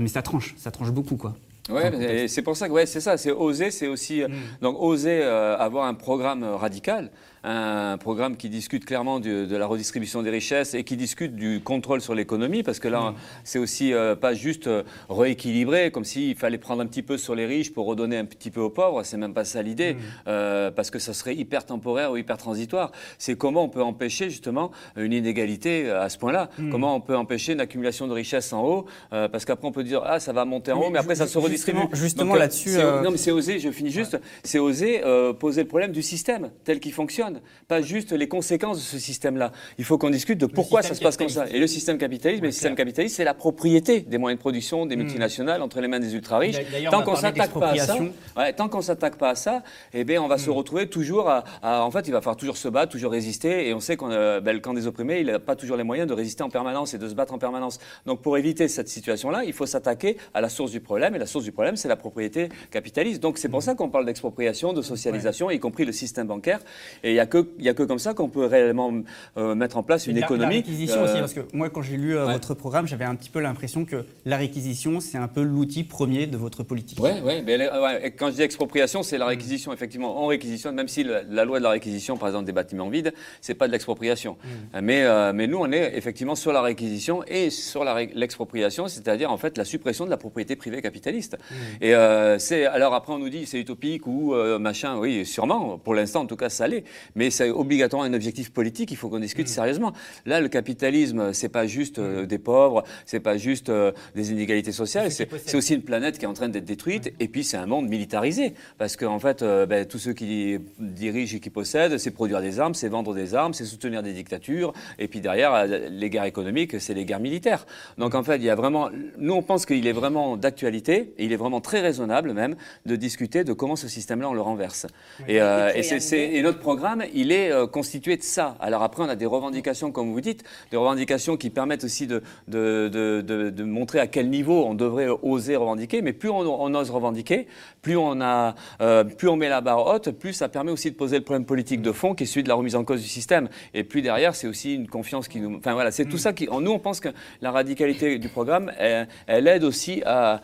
mais ça tranche, ça tranche beaucoup quoi. Ouais, c'est pour ça que ouais, c'est ça, c'est oser, c'est aussi euh, donc oser euh, avoir un programme radical, un programme qui discute clairement du- de la redistribution des richesses et qui discute du contrôle sur l'économie, parce que là, c'est aussi euh, pas juste euh, rééquilibrer, comme s'il fallait prendre un petit peu sur les riches pour redonner un petit peu aux pauvres. C'est même pas ça l'idée, euh, parce que ça serait hyper temporaire ou hyper transitoire. C'est comment on peut empêcher justement une inégalité à ce point-là. Comment on peut empêcher une accumulation de richesses en haut, parce qu'après on peut dire ah ça va monter en haut, mais après ça se redistribue. Justement, là-dessus, c'est- non, mais c'est oser, je finis juste, c'est oser euh, poser le problème du système tel qu'il fonctionne, pas juste les conséquences de ce système-là. Il faut qu'on discute de pourquoi ça se passe comme ça. Et le système capitaliste, mais le système capitaliste, c'est la propriété des moyens de production des multinationales entre les mains des ultra-riches. Tant qu'on s'attaque pas à ça, ouais, tant qu'on s'attaque pas à ça, eh bien, on va se retrouver toujours à, à- en fait, il va falloir toujours se battre, toujours résister, et on sait qu'on, euh, ben, le camp des opprimés, il n'a pas toujours les moyens de résister en permanence et de se battre en permanence. Donc, pour éviter cette situation-là, il faut s'attaquer à la source du problème, et la source du problème, c'est la propriété capitaliste. Donc, c'est pour ça qu'on parle d'expropriation, de socialisation, y compris le système bancaire. Et il y a a, que, il y a que comme ça qu'on peut réellement euh, mettre en place une la, économie. La réquisition aussi, parce que moi, quand j'ai lu votre programme, j'avais un petit peu l'impression que la réquisition, c'est un peu l'outil premier de votre politique. Oui, ouais, ouais, quand je dis expropriation, c'est la réquisition. Effectivement, on réquisitionne, même si la, loi de la réquisition, par exemple, des bâtiments vides, c'est pas de l'expropriation. Mm. Mais, mais nous, on est effectivement sur la réquisition et sur l'expropriation, c'est-à-dire en fait la suppression de la propriété privée capitaliste. Mm. Et c'est alors après on nous dit c'est utopique ou machin, oui, sûrement. Pour l'instant, en tout cas, ça l'est. Mais c'est obligatoirement un objectif politique. Il faut qu'on discute mm. sérieusement. Là, le capitalisme, c'est pas juste euh, des pauvres, c'est pas juste euh, des inégalités sociales. C'est aussi une planète qui est en train d'être détruite. Et puis, c'est un monde militarisé. Parce qu'en en fait, euh, ben, tous ceux qui dirigent et qui possèdent, c'est produire des armes, c'est vendre des armes, c'est soutenir des dictatures. Et puis derrière, les guerres économiques, c'est les guerres militaires. Donc en fait, il y a vraiment. Nous, on pense qu'il est vraiment d'actualité, et il est vraiment très raisonnable même, de discuter de comment ce système-là, on le renverse. Et, et, et, notre programme, il est euh, constitué de ça. Alors après, on a des revendications, comme vous dites, des revendications qui permettent aussi de, de, de, montrer à quel niveau on devrait oser revendiquer. Mais plus on, ose revendiquer, plus on, a, euh, plus on met la barre haute, plus ça permet aussi de poser le problème politique de fond qui est celui de la remise en cause du système. Et puis derrière, c'est aussi une confiance qui nous... Enfin voilà, c'est tout ça qui... Nous, on pense que la radicalité du programme, elle, aide aussi à,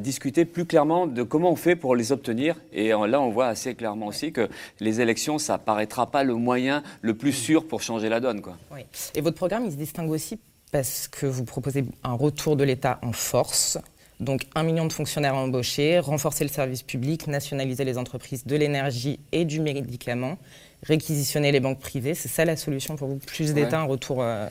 discuter plus clairement de comment on fait pour les obtenir. Et là, on voit assez clairement aussi que les élections, ça paraîtra pas le moyen le plus sûr pour changer la donne. Quoi. Oui. Et votre programme, il se distingue aussi parce que vous proposez un retour de l'État en force. Donc un million de fonctionnaires embauchés, renforcer le service public, nationaliser les entreprises de l'énergie et du médicament, réquisitionner les banques privées. C'est ça la solution pour vous Plus d'État, un retour euh,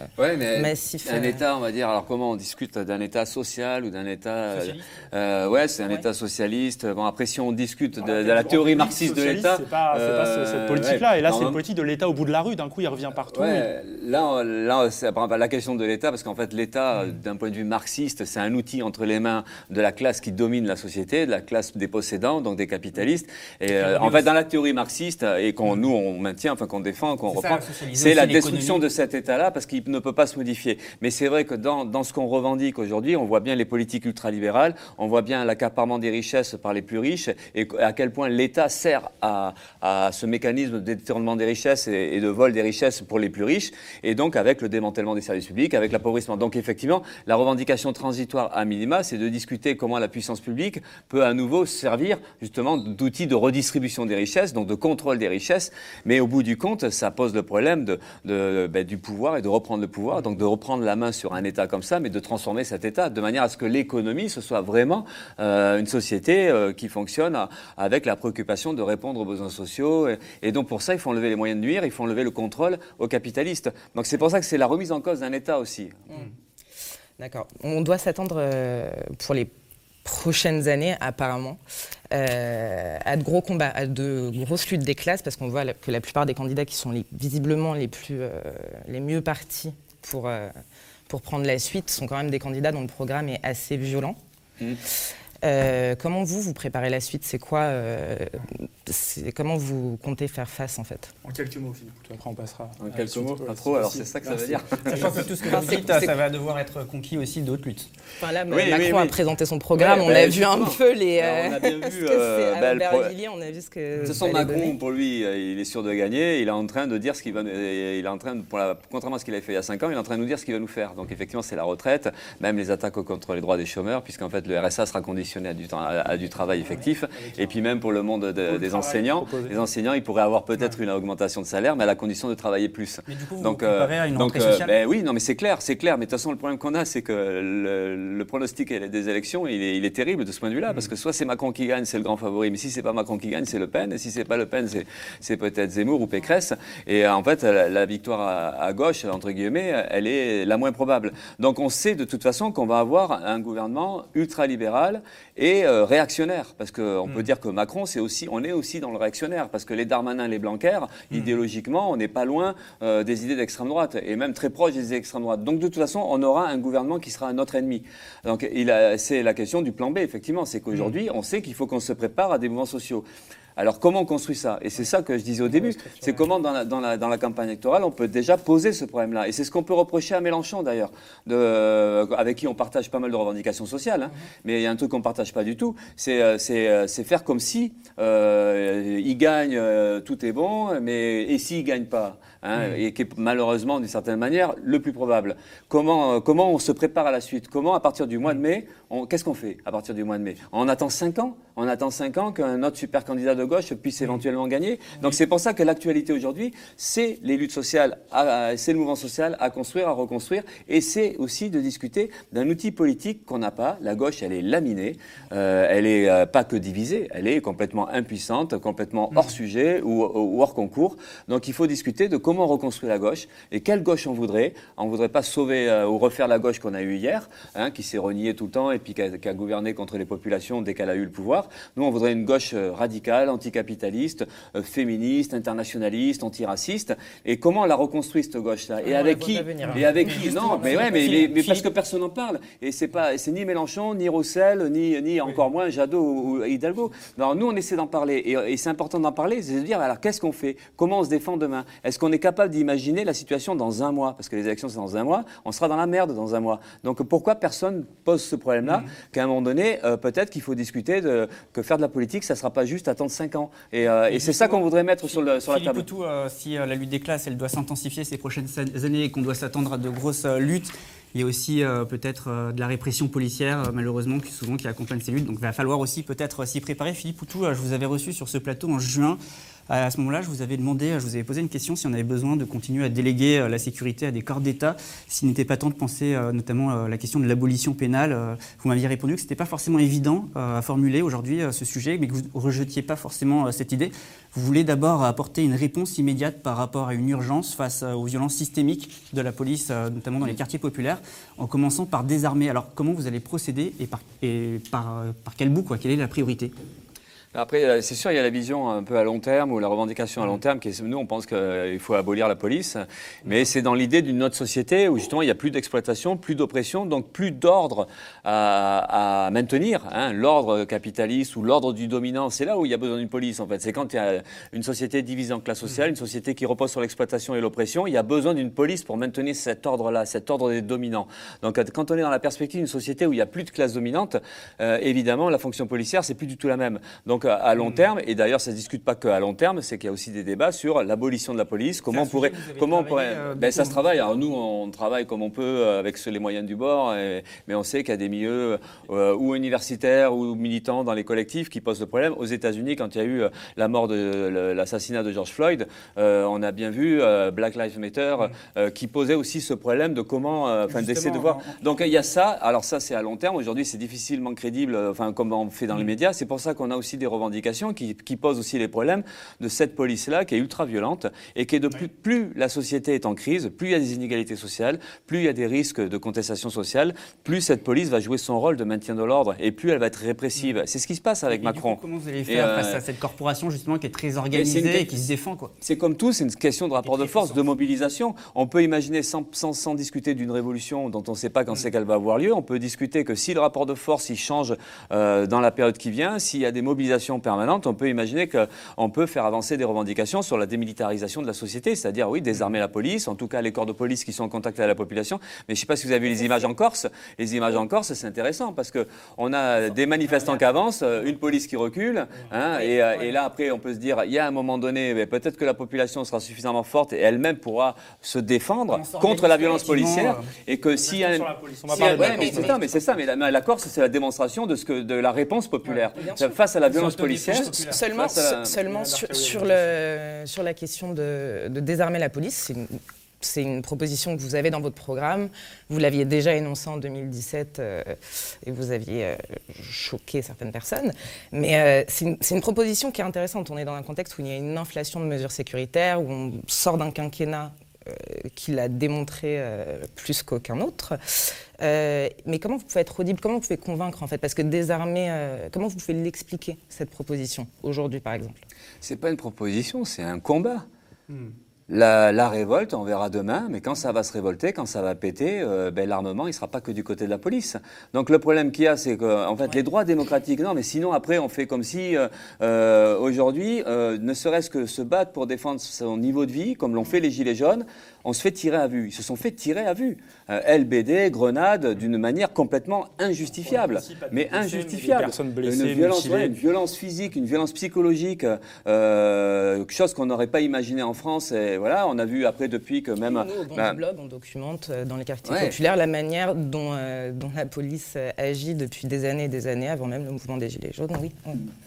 massif Un euh, État, on va dire, alors comment on discute d'un État social ou d'un État. Euh, euh ouais, c'est un État socialiste. Bon, après, si on discute de, la théorie marxiste de l'État. C'est pas, pas cette politique-là. Et là, c'est une politique de l'État au bout de la rue. D'un coup, il revient partout. Là, là c'est la question de l'État, parce qu'en fait, l'État, mm. d'un point de vue marxiste, c'est un outil entre les mains de la classe qui domine la société, de la classe des possédants, donc des capitalistes. Et en fait, dans la théorie marxiste, et qu'on mm. nous, on maintient, enfin qu'on défend, qu'on reprend, c'est la destruction de cet État-là parce qu'il ne peut pas se modifier. Mais c'est vrai que dans, dans ce qu'on revendique aujourd'hui, on voit bien les politiques ultralibérales, on voit bien l'accaparement des richesses par les plus riches et à quel point l'État sert à, à, ce mécanisme de détournement des richesses et, de vol des richesses pour les plus riches, et donc avec le démantèlement des services publics, avec l'appauvrissement. Donc effectivement, la revendication transitoire à minima, c'est de discuter comment la puissance publique peut à nouveau servir justement d'outil de redistribution des richesses, donc de contrôle des richesses, mais au bout du compte, ça pose le problème ben, du pouvoir et de reprendre le pouvoir, donc de reprendre la main sur un État comme ça, mais de transformer cet État de manière à ce que l'économie, ce soit vraiment euh, une société euh, qui fonctionne avec la préoccupation de répondre aux besoins sociaux. Et, donc pour ça, il faut enlever les moyens de nuire, il faut enlever le contrôle aux capitalistes. Donc c'est pour ça que c'est la remise en cause d'un État aussi. Mmh. D'accord. On doit s'attendre euh, pour les prochaines années, apparemment, euh, à de gros combats, à de grosses luttes des classes, parce qu'on voit que la plupart des candidats qui sont visiblement les, plus, euh, les mieux partis pour, euh, pour prendre la suite sont quand même des candidats dont le programme est assez violent. Mmh. Euh, comment vous, vous préparez la suite? C'est quoi euh, Comment vous comptez faire face en fait? En quelques mots, Philippe. Après, on passera. En quelques mots, pas trop. Alors c'est ça que ça veut dire. Sachant que tout ce que vous dites, ça va devoir être conquis aussi d'autres luttes. Enfin, là, Macron a présenté son programme. on a vu un peu les. on a bien vu. Euh, on a vu ce que. De toute façon, Macron, pour lui, il est sûr de gagner. Il est en train de dire ce qu'il va. Il est en train, pour la, contrairement à ce qu'il avait fait il y a 5 ans, il est en train de nous dire ce qu'il va nous faire. Donc effectivement, c'est la retraite, même les attaques contre les droits des chômeurs, puisqu'en fait le RSA sera conditionné à du, à, du travail effectif. Et puis même pour le monde des enseignants, les enseignants, ils pourraient avoir peut-être une augmentation de salaire, mais à la condition de travailler plus. Mais du coup, vous donc, euh, à une donc euh, ben oui, non, mais c'est clair, c'est clair. Mais de toute façon, le problème qu'on a, c'est que le, pronostic des élections, il est, il est, terrible de ce point de vue-là, parce que soit c'est Macron qui gagne, c'est le grand favori, mais si c'est pas Macron qui gagne, c'est Le Pen, et si c'est pas Le Pen, c'est peut-être Zemmour ou Pécresse. Et euh, en fait, la, victoire à, à, gauche, entre guillemets, elle est la moins probable. Donc on sait de toute façon qu'on va avoir un gouvernement ultralibéral et euh, réactionnaire. Parce qu'on peut hmm. dire que Macron, c'est aussi, on est aussi dans le réactionnaire. Parce que les Darmanin, les Blanquer, hmm. idéologiquement, on n'est pas loin euh, des idées d'extrême droite et même très proche des idées d'extrême droite. Donc de toute façon, on aura un gouvernement qui sera notre ennemi. Donc c'est la question du plan B, effectivement. C'est qu'aujourd'hui, hmm. on sait qu'il faut qu'on se prépare à des mouvements sociaux. Alors comment on construit ça? Et c'est ça que je disais au début. C'est comment dans la, dans, la, dans la, campagne électorale on peut déjà poser ce problème-là. Et c'est ce qu'on peut reprocher à Mélenchon d'ailleurs, euh, avec qui on partage pas mal de revendications sociales. Hein. Mhm. Mais il y a un truc qu'on ne partage pas du tout, c'est euh, euh, faire comme si euh, il gagne, tout est bon, mais et s'il ne gagne pas? Hein, mhm. Et qui est malheureusement d'une certaine manière le plus probable. Comment, comment on se prépare à la suite? Comment à partir du mois de mai, qu'est-ce qu'on fait à partir du mois de mai? On attend 5 ans? On attend 5 ans qu'un autre super candidat de gauche puisse éventuellement gagner? Donc c'est pour ça que l'actualité aujourd'hui, c'est les luttes sociales, c'est le mouvement social à construire, à reconstruire, et c'est aussi de discuter d'un outil politique qu'on n'a pas. La gauche, elle est laminée, euh, elle n'est euh, pas que divisée, elle est complètement impuissante, complètement hors mm. sujet ou, hors concours. Donc il faut discuter de comment reconstruire la gauche et quelle gauche on voudrait. On ne voudrait pas sauver euh, ou refaire la gauche qu'on a eue hier, hein, qui s'est reniée tout le temps et puis qui a, qui a gouverné contre les populations dès qu'elle a eu le pouvoir. Nous, on voudrait une gauche euh, radicale, anticapitaliste, euh, féministe, internationaliste, antiraciste. Et comment on la reconstruit cette gauche-là? Et avec qui Et avec qui? Non, mais ouais, mais, parce que personne n'en parle. Et c'est pas, c'est ni Mélenchon, ni Roussel, ni, ni encore moins Jadot ou, Hidalgo. Alors nous, on essaie d'en parler. Et, c'est important d'en parler, c'est de dire alors qu'est-ce qu'on fait? Comment on se défend demain? Est-ce qu'on est capable d'imaginer la situation dans un mois Parce que les élections, c'est dans un mois. On sera dans la merde dans un mois. Donc pourquoi personne pose ce problème-là mmh. Qu'à un moment donné, euh, peut-être qu'il faut discuter de, que faire de la politique, ça ne sera pas juste attendre 5 ans. Et, euh, c'est ça qu'on voudrait mettre sur, le, sur la table. Poutou, euh, si euh, la lutte des classes, elle doit s'intensifier ces prochaines années et qu'on doit s'attendre à de grosses luttes, il y a aussi peut-être de la répression policière, malheureusement, qui souvent qui accompagne ces luttes. Donc il va falloir aussi peut-être s'y préparer. Philippe Poutou, je vous avais reçu sur ce plateau en juin. À ce moment-là, je vous avais demandé, je vous avais posé une question si on avait besoin de continuer à déléguer euh, la sécurité à des corps d'État, s'il n'était pas temps de penser euh, notamment euh, la question de l'abolition pénale. Vous m'aviez répondu que ce n'était pas forcément évident à formuler aujourd'hui ce sujet, mais que vous ne rejetiez pas forcément cette idée. Vous voulez d'abord apporter une réponse immédiate par rapport à une urgence face aux violences systémiques de la police, notamment dans les quartiers populaires, en commençant par désarmer. Alors comment vous allez procéder et par quel bout quoi? Quelle est la priorité? Après, euh, c'est sûr, il y a la vision un peu à long terme ou la revendication à long terme. Qui est, nous, on pense qu'il faut abolir la police, mais c'est dans l'idée d'une autre société où justement il n'y a plus d'exploitation, plus d'oppression, donc plus d'ordre à, maintenir. Hein. L'ordre capitaliste ou l'ordre du dominant, c'est là où il y a besoin d'une police en fait. C'est quand il y a une société divisée en classes sociales, une société qui repose sur l'exploitation et l'oppression, il y a besoin d'une police pour maintenir cet ordre-là, cet ordre des dominants. Donc quand on est dans la perspective d'une société où il n'y a plus de classe dominante, euh, évidemment la fonction policière c'est plus du tout la même. Donc donc à long mm. terme, et d'ailleurs ça ne se discute pas qu'à long terme, c'est qu'il y a aussi des débats sur l'abolition de la police, comment on pourrait... Comment on pourrait euh, ben, ça se travaille, alors nous on travaille comme on peut euh, avec les moyens du bord, mais on sait qu'il y a des milieux euh, ou universitaires ou militants dans les collectifs qui posent le problème. Aux États-Unis, quand il y a eu la mort de l'assassinat de George Floyd, on a bien vu Black Lives Matter mm. qui posait aussi ce problème de comment, enfin d'essayer de voir. Donc il y a ça, alors ça c'est à long terme, aujourd'hui c'est difficilement crédible, enfin comme on fait dans les mm. médias, c'est pour ça qu'on a aussi des revendications qui, posent aussi les problèmes de cette police-là qui est ultra violente et qui est de plus, plus la société est en crise, plus il y a des inégalités sociales, plus il y a des risques de contestation sociale, plus cette police va jouer son rôle de maintien de l'ordre et plus elle va être répressive. C'est ce qui se passe avec Macron. comment vous allez faire face euh, à cette corporation justement qui est très organisée et qui se défend quoi? C'est comme tout, c'est une question de rapport de force, de mobilisation. On peut imaginer sans, sans, discuter d'une révolution dont on ne sait pas quand c'est qu'elle va avoir lieu, on peut discuter que si le rapport de force il change euh, dans la période qui vient, s'il y a des mobilisations permanente, on peut imaginer qu'on peut faire avancer des revendications sur la démilitarisation de la société, c'est-à-dire, oui, désarmer la police, en tout cas les corps de police qui sont en contact avec la population. Mais je ne sais pas si vous avez vu les images en Corse. Les images en Corse, c'est intéressant parce qu'on a des manifestants qui avancent, une police qui recule, hein, euh, et, là, après, on peut se dire, il y a un moment donné, peut-être que la population sera suffisamment forte et elle-même pourra se défendre contre la violence policière, et que s'il y a... mais c'est ça, mais la, Corse, c'est la démonstration de, ce que, de la réponse populaire. Face à la violence Seulement, seulement sur, le, sur la question de, désarmer la police, c'est une, proposition que vous avez dans votre programme. Vous l'aviez déjà énoncé en 2017 euh, et vous aviez euh, choqué certaines personnes. Mais euh, c'est une, proposition qui est intéressante. On est dans un contexte où il y a une inflation de mesures sécuritaires, où on sort d'un quinquennat qui l'a démontré plus qu'aucun autre. Euh, mais comment vous pouvez être audible? Comment vous pouvez convaincre en fait? Parce que désarmer, euh, comment vous pouvez l'expliquer cette proposition aujourd'hui par exemple? C'est pas une proposition, c'est un combat. Hmm. La, révolte, on verra demain, mais quand ça va se révolter, quand ça va péter, euh, ben, l'armement, il sera pas que du côté de la police. Donc le problème qu'il y a, c'est que, en fait, les droits démocratiques, non, mais sinon après, on fait comme si euh, euh, aujourd'hui, euh, ne serait-ce que se battre pour défendre son niveau de vie, comme l'ont fait les gilets jaunes, on se fait tirer à vue. Ils se sont fait tirer à vue. Euh, LBD, Grenade, d'une manière complètement injustifiable, mais injustifiable. Blessées, une, violence, ouais, une violence physique, une violence psychologique, euh, chose qu'on n'aurait pas imaginé en France. Et voilà, on a vu après depuis que même. Nous, bon bah, blog, on documente euh, dans les quartiers ouais. populaires la manière dont, euh, dont, la police agit depuis des années et des années, avant même le mouvement des Gilets jaunes. Oui.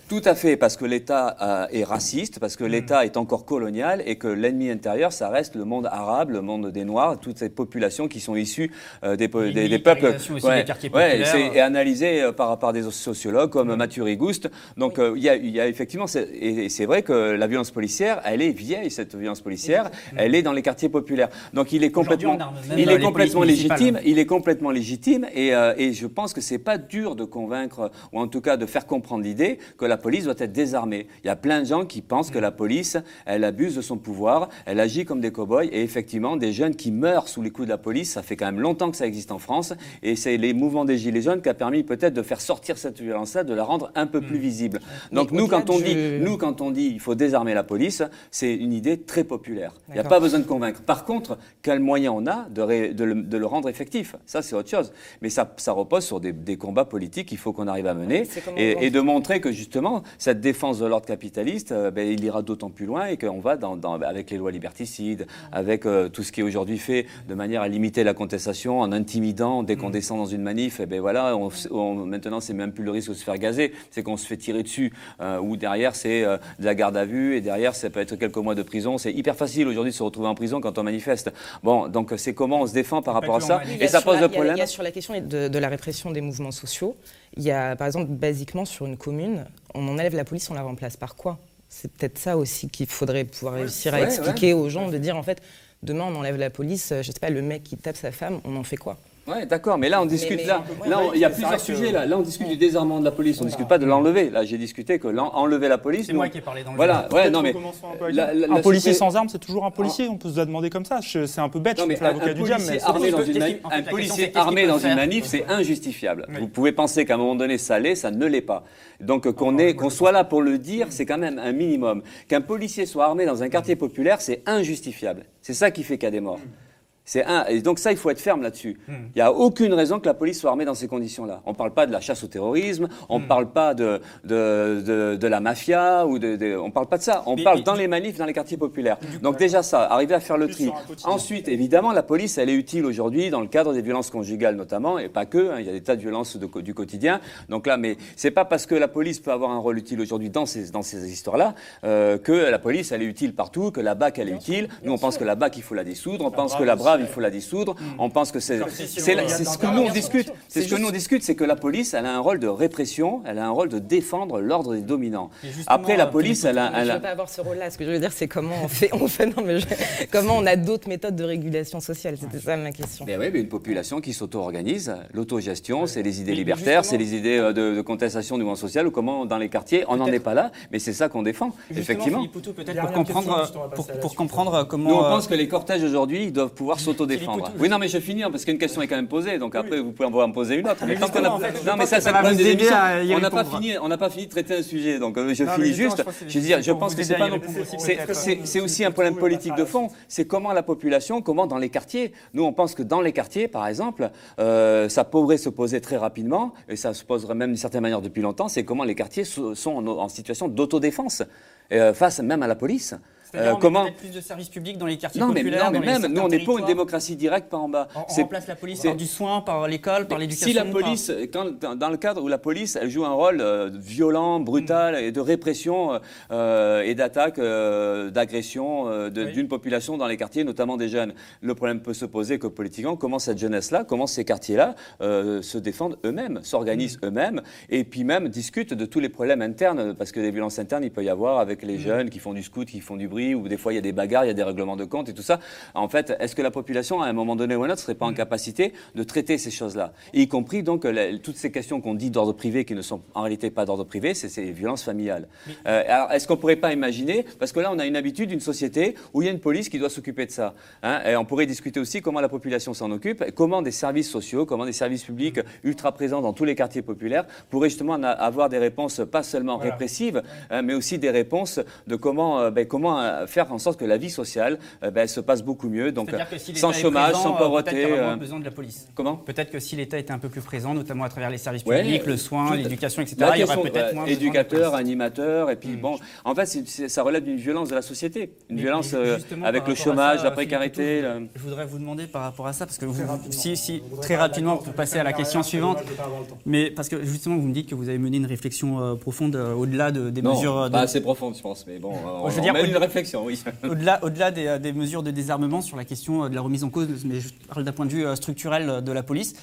Tout à fait, parce que l'État euh, est raciste, parce que l'État est encore colonial et que l'ennemi intérieur, ça reste le monde arabe, le monde des Noirs, toutes ces populations qui sont issues euh, des, des, des, peuples. Aussi ouais, des quartiers populaires. Et analysé euh, par, par des sociologues comme mmh. Mathieu Rigouste. Donc il oui. y, y, a effectivement, et c'est vrai que la violence policière, elle est vieille, cette violence policière, mmh. elle est dans les quartiers populaires. Donc il est complètement, il est complètement légitime, il est complètement légitime, et, euh, et je pense que c'est pas dur de convaincre, ou en tout cas de faire comprendre l'idée que la police doit être désarmée. Il y a plein de gens qui pensent que la police, elle abuse de son pouvoir, elle agit comme des cow-boys, et effectivement, des jeunes qui meurent sous les coups de la police, ça fait quand même longtemps que ça existe en France, et c'est les mouvements des Gilets jaunes qui a permis peut-être de faire sortir cette violence-là, de la rendre un peu plus visible. Donc nous quand, on dit, nous, quand on dit il faut désarmer la police, c'est une idée très populaire. Il n'y a pas besoin de convaincre. Par contre, quel moyen on a de, ré, de, le, de le, rendre effectif? Ça, c'est autre chose. Mais ça, ça repose sur des, des combats politiques qu'il faut qu'on arrive à mener, et, et de montrer que justement, cette défense de l'ordre capitaliste, euh, ben, il ira d'autant plus loin et qu'on va dans, dans, avec les lois liberticides, avec euh, tout ce qui est aujourd'hui fait de manière à limiter la contestation, en intimidant dès qu'on descend dans une manif. Et ben voilà, on, on, maintenant c'est même plus le risque de se faire gazer, c'est qu'on se fait tirer dessus, euh, ou derrière c'est euh, de la garde à vue et derrière ça peut être quelques mois de prison. C'est hyper facile aujourd'hui de se retrouver en prison quand on manifeste. Bon, donc c'est comment on se défend par rapport à ça, et ça pose le problème. Il y a sur la question de, de la répression des mouvements sociaux. Il y a, par exemple, basiquement sur une commune, on enlève la police, on la remplace par quoi? C'est peut-être ça aussi qu'il faudrait pouvoir réussir à ouais, expliquer ouais. aux gens, de dire en fait, demain on enlève la police, je sais pas, le mec qui tape sa femme, on en fait quoi? Ouais, d'accord, mais là on discute mais, mais, là, là il y a plusieurs sujets là. Là on discute du désarmement de la police, on ne discute pas de l'enlever. Là j'ai discuté que enlever la police. C'est moi qui ai parlé d'enlever. Voilà, ouais, non mais la, la, un policier sans arme, c'est toujours un policier. On peut se demander comme ça. C'est un peu bête. Non, mais l'avocat du diable, mais armé dans une manif, un policier armé dans une manif, c'est injustifiable. Vous pouvez penser qu'à un moment donné ça l'est, ça ne l'est pas. Donc qu'on soit là pour le dire, c'est quand même un minimum. Qu'un policier soit armé dans un quartier populaire, c'est injustifiable. C'est ça qui fait qu'il y a des morts. C'est un, et donc ça, il faut être ferme là-dessus. Il mmh. n'y a aucune raison que la police soit armée dans ces conditions-là. On ne parle pas de la chasse au terrorisme, on ne mmh. parle pas de, de, de, de, la mafia, ou de, de on ne parle pas de ça. On mais, parle mais, dans les manifs, dans les quartiers populaires. Donc déjà ça, arriver à faire le tri. Ensuite, évidemment, la police, elle est utile aujourd'hui dans le cadre des violences conjugales notamment, et pas que. Hein, il y a des tas de violences du quotidien. Donc là, mais c'est pas parce que la police peut avoir un rôle utile aujourd'hui dans ces, dans ces histoires-là euh, que la police, elle est utile partout, que la BAC, elle est utile. Nous, on pense que la BAC, il faut la dissoudre. On pense que la Il faut la dissoudre. Mmh. On pense que c'est ce que nous on discute. C'est ce que nous on discute, c'est que la police, elle a un rôle de répression, elle a un rôle de défendre l'ordre des dominants. Après, la police, elle a. Elle a... Je ne veux pas avoir ce rôle-là. Ce que je veux dire, c'est comment on fait, on fait non, mais je... comment on a d'autres méthodes de régulation sociale? C'était ça ma question. Mais oui, mais une population qui s'auto-organise, l'autogestion, c'est les idées libertaires, c'est les idées de, de contestation du mouvement social, ou comment dans les quartiers, on n'en est pas là, mais c'est ça qu'on défend, effectivement. Peut-être pour comprendre, pour, pour comprendre comment. Nous, on pense que les cortèges aujourd'hui, doivent pouvoir s'auto-défendre. Oui, non, mais je finis parce qu'une question est quand même posée, donc après vous pouvez en poser une autre. Mais tant qu'on a... en fait, non, mais ça, c'est le problème des émissions. On n'a pas fini, on n'a pas fini de traiter un sujet, donc euh, je finis juste. Je veux dire, je pense que c'est pas c'est aussi un problème politique de fond. C'est comment la population, comment dans les quartiers. Nous, on pense que dans les quartiers, par exemple, euh, ça pourrait se poser très rapidement, et ça se poserait même d'une certaine manière depuis longtemps. C'est comment les quartiers sont en, en situation d'autodéfense euh, face même à la police. Euh, comment plus de services publics dans les quartiers non, mais, non, mais même, nous, on n'est pas une démocratie directe par en bas. On, on remplace la police par du soin, par l'école, par l'éducation. Si la police, par... quand, dans le cadre où la police, elle joue un rôle euh, violent, brutal mmh. et de répression euh, et d'attaque, euh, d'agression euh, d'une oui. population dans les quartiers, notamment des jeunes, le problème peut se poser que politiquement, comment cette jeunesse-là, comment ces quartiers-là euh, se défendent eux-mêmes, s'organisent mmh. eux-mêmes, et puis même discutent de tous les problèmes internes, parce que des violences internes, il peut y avoir avec les mmh. jeunes qui font du scout, qui font du bruit tueries où des fois il y a des bagarres, il y a des règlements de compte et tout ça. En fait, est-ce que la population, à un moment donné ou à un autre, serait pas en capacité de traiter ces choses-là, y compris donc la- toutes ces questions qu'on dit d'ordre privé qui ne sont en réalité pas d'ordre privé, c'est ces violences familiales. Euh, alors, est-ce qu'on pourrait pas imaginer, parce que là, on a une habitude, une société où il y a une police qui doit s'occuper de ça. hein, et on pourrait discuter aussi comment la population s'en occupe, comment des services sociaux, comment des services publics ultra présents dans tous les quartiers populaires pourraient justement avoir des réponses pas seulement répressives, hein, mais aussi des réponses de comment, euh, ben, comment euh, faire en sorte que la vie sociale euh, ben, se passe beaucoup mieux, donc que si sans chômage, présent, sans euh, Peut-être pauvreté. euh, besoin de la police. Comment? Peut-être que si l'État était un peu plus présent, notamment à travers les services Ouais. publics, le soin, l'éducation, etc., il y aurait peut-être euh, moins besoin de la éducateur, police. animateur, et puis Hmm. bon, en fait, ça relève d'une violence de la société, une Mais- violence mais euh, avec le chômage, ça, la précarité. Le- Je voudrais vous demander par rapport à ça, parce que vous, si, si, très rapidement, pour passer à la question suivante, mais parce que justement, vous me dites que vous avez mené une réflexion euh, profonde euh, au-delà de- des Non, mesures. euh, de- pas assez profonde, je pense, mais bon, on, je veux dire, Au-delà, euh, des mesures de désarmement sur la question euh, de la remise en cause, mais je parle d'un point de vue euh, structurel de la police,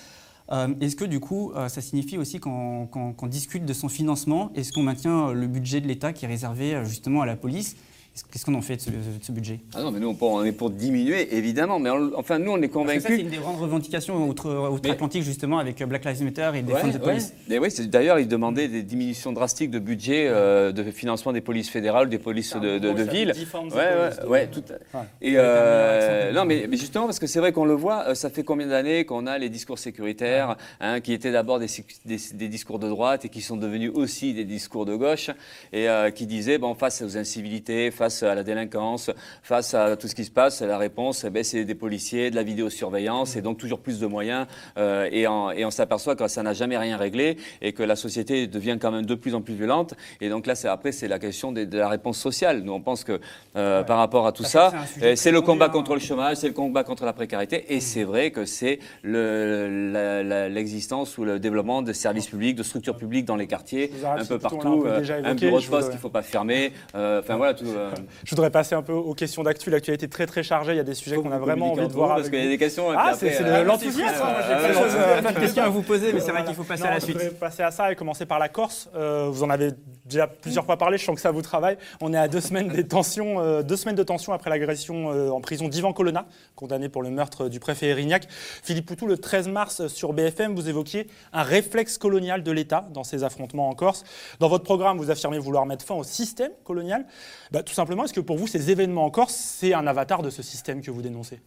est-ce que du coup, ça signifie aussi qu'on discute de son financement? Est-ce qu'on maintient le budget de l'État qui est réservé justement à la police? Qu'est-ce qu'on en fait de ce, de ce budget? Ah non, mais nous, on, on est pour diminuer, évidemment, mais on- enfin, nous, on est Parce que ça, c'est convaincus. une des grandes revendications outre- outre-Atlantique, justement, avec euh, Black Lives Matter et Défense Ouais, de ouais. police. Et oui, d'ailleurs, ils demandaient des diminutions drastiques de budget euh, de financement des polices fédérales, des polices de, de, de ville. Ouais, ouais, ouais, tout à- Et euh, non, mais, mais justement, parce que c'est vrai qu'on le voit, euh, ça fait combien d'années qu'on a les discours sécuritaires, hein, qui étaient d'abord des, des- des discours de droite et qui sont devenus aussi des discours de gauche, et euh, qui disaient, bon, face aux incivilités, face à la délinquance, face à tout ce qui se passe, la réponse, eh ben, c'est des policiers, de la vidéosurveillance, et donc toujours plus de moyens, euh, et, en- et on s'aperçoit que ça n'a jamais rien réglé, et que la société devient quand même de plus en plus violente, et donc là, après, c'est la question de, la réponse sociale. Nous, on pense que euh, par rapport à tout ça, c'est c'est le combat hein. contre le chômage, c'est le combat contre la précarité, et c'est vrai que c'est le- l'existence ou le développement de services publics, de structures publiques dans les quartiers, un peu partout, un euh, un bureau de poste qu'il ne faut pas fermer, euh, enfin voilà tout. Je voudrais passer un peu aux questions d'actu. L'actualité est très très chargée. Il y a des sujets qu'on a vraiment envie de voir. parce qu'il y a des questions. Ah, c'est euh, l'enthousiasme. j'ai plein de questions à vous poser, mais c'est vrai qu'il faut passer à la je suite. voudrais passer à ça et commencer par la Corse. Euh, vous en avez déjà plusieurs fois parlé, je sens que ça vous travaille. On est à deux semaines, des tensions, euh, deux semaines de tension après l'agression euh, en prison d'Ivan Colonna, condamné pour le meurtre du préfet Erignac. Philippe Poutou, le 13 mars sur BFM, vous évoquiez un réflexe colonial de l'État dans ces affrontements en Corse. Dans votre programme, vous affirmez vouloir mettre fin au système colonial. Bah, tout simplement, est-ce que pour vous, ces événements en Corse, c'est un avatar de ce système que vous dénoncez?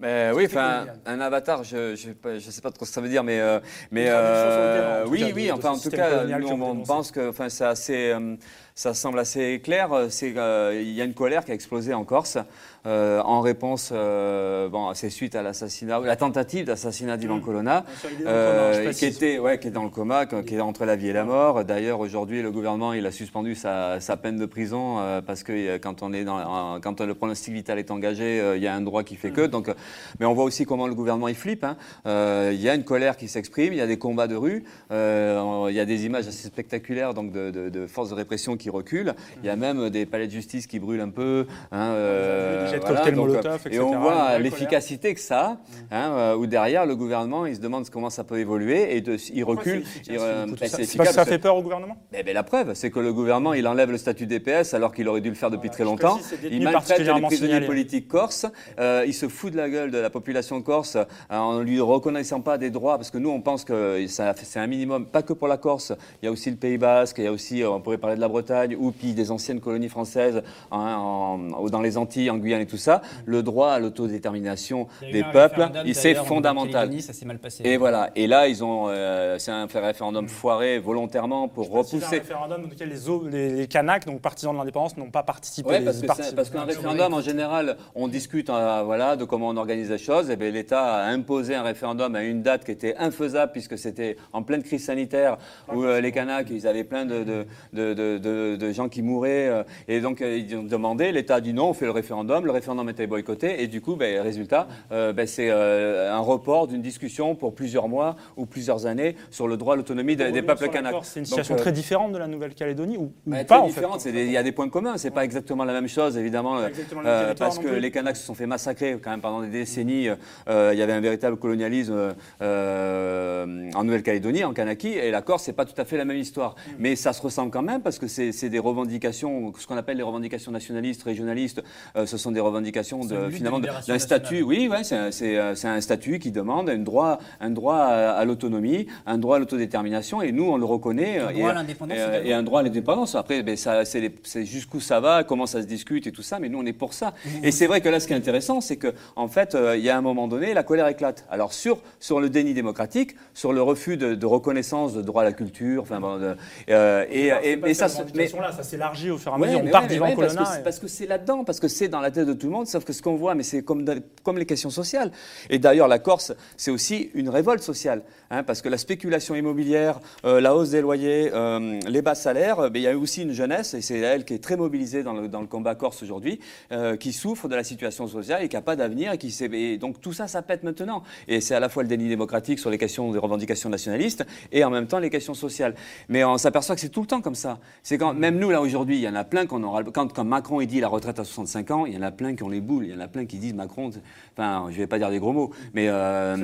Mais oui, enfin, un avatar, je ne je, sais pas trop ce que ça veut dire, mais, euh, mais euh, terrain, oui, cas, oui, de enfin, en tout cas, nous, on pense que enfin, c'est assez, euh, ça semble assez clair. Euh, il y a une colère qui a explosé en Corse euh, en réponse, euh, bon, c'est suite à l'assassinat, la tentative d'assassinat d'Ivan Colonna, euh, qui était, ouais, qui est dans le coma, qui est entre la vie et la mort. D'ailleurs, aujourd'hui, le gouvernement, il a suspendu sa, sa peine de prison parce que quand on est dans, quand le pronostic vital est engagé, il y a un droit qui fait que. Donc, mais on voit aussi comment le gouvernement il flippe. hein. Il y a une colère qui s'exprime, il y a des combats de rue, il y a des images assez spectaculaires donc de, de- de forces de répression qui reculent. Il y a même des palais de justice qui brûlent un peu. hein, euh, Des jets de voilà, donc, Molotov, euh, etc. Et on voit l'efficacité que ça a, hein, euh, où derrière le gouvernement il se demande comment ça peut évoluer et de, il recule. euh, C'est c'est parce efficace que ça fait peur au gouvernement? Eh ben, la preuve, c'est que le gouvernement, il enlève le statut DPS alors qu'il aurait dû le faire depuis très longtemps. Il maltraite les prisonniers signalé. politiques corses. Euh, il se fout de la gueule de la population corse euh, en lui reconnaissant pas des droits, parce que nous, on pense que ça- c'est un minimum, pas que pour la Corse. Il y a aussi le Pays Basque, il y a aussi, euh, on pourrait parler de la Bretagne, ou puis des anciennes colonies françaises hein, en- dans les Antilles, en Guyane et tout ça. Le droit à l'autodétermination des peuples, c'est fondamental. Ça s'est mal passé. Et voilà. Et là, ils ont, euh, c'est un référendum foiré volontairement pour C'est un repousser. référendum dans lequel les, les, les Kanaks, donc partisans de l'indépendance, n'ont pas participé. Oui, les parce que parce qu'un référendum, en général, on discute euh, voilà, de comment on organise les choses. Et bien, l'État a imposé un référendum à une date qui était infaisable, puisque c'était en pleine crise sanitaire, où euh, les Kanaks, ils avaient plein de, de, de, de- de- de gens qui mouraient. euh, et donc, euh, ils ont demandé, l'État a dit non, on fait le référendum. Le référendum était boycotté. Et du coup, ben, résultat, euh, ben, c'est euh, un report d'une discussion pour plusieurs mois ou plusieurs années sur le droit à l'autonomie des, des peuples. Corse, C'est une situation très différente de la Nouvelle-Calédonie ou, ou bah, pas très en fait. différente. Il y a des points communs. C'est pas exactement la même chose, évidemment, euh, parce que les Kanaks se sont fait massacrer quand même pendant des décennies. Il y avait un véritable colonialisme en Nouvelle-Calédonie, en Kanaki, et la Corse, c'est pas tout à fait la même histoire. Mm. Mais ça se ressemble quand même parce que c'est c'est des revendications, ce qu'on appelle les revendications nationalistes, régionalistes. euh, ce sont des revendications de, finalement d'un statut. Oui, ouais, c'est un- c'est euh, c'est un statut qui demande un droit, un droit à, l'autonomie, un droit à l'autodétermination, et nous on le reconnaît. Un euh, droit et, à l'indépendance et, également. et un droit à l'indépendance. Après, ben, c'est jusqu'où ça va, comment ça se discute et tout ça, mais nous on est pour ça. Et c'est vrai que là, ce qui est intéressant, c'est que en fait, il y a un moment donné, la colère éclate. Alors sur sur le déni démocratique, sur le refus de, de reconnaissance de droit à la culture, enfin, bon, de- euh, et, ça, mais, là, ça s'élargit au fur et à mesure. on part ouais, d'Ivan ouais, parce Colonna. et- Parce que c'est là-dedans, parce que c'est dans la tête de tout le monde, sauf que ce qu'on voit, mais c'est comme, comme les questions sociales. Et d'ailleurs, la Corse, c'est aussi une révolte sociale, hein, parce que la spéculation immobilière, euh, la hausse des loyers, euh, les bas salaires, euh, ben, il y a aussi une jeunesse, et c'est elle qui est très mobilisée dans le, dans le combat corse aujourd'hui, euh, qui souffre de la situation sociale et qui n'a pas d'avenir, et qui s'est- et donc tout ça, ça pète maintenant. Et c'est à la fois le déni démocratique sur les questions des revendications nationalistes, et en même temps les questions sociales. Mais on s'aperçoit que c'est tout le temps comme ça. C'est quand même nous là aujourd'hui, il y en a plein qu'on aura quand, quand Macron il dit la retraite à 65 ans, il y en a plein qui ont les boules, il y en a plein qui disent Macron, enfin je vais pas dire des gros mots, mais euh,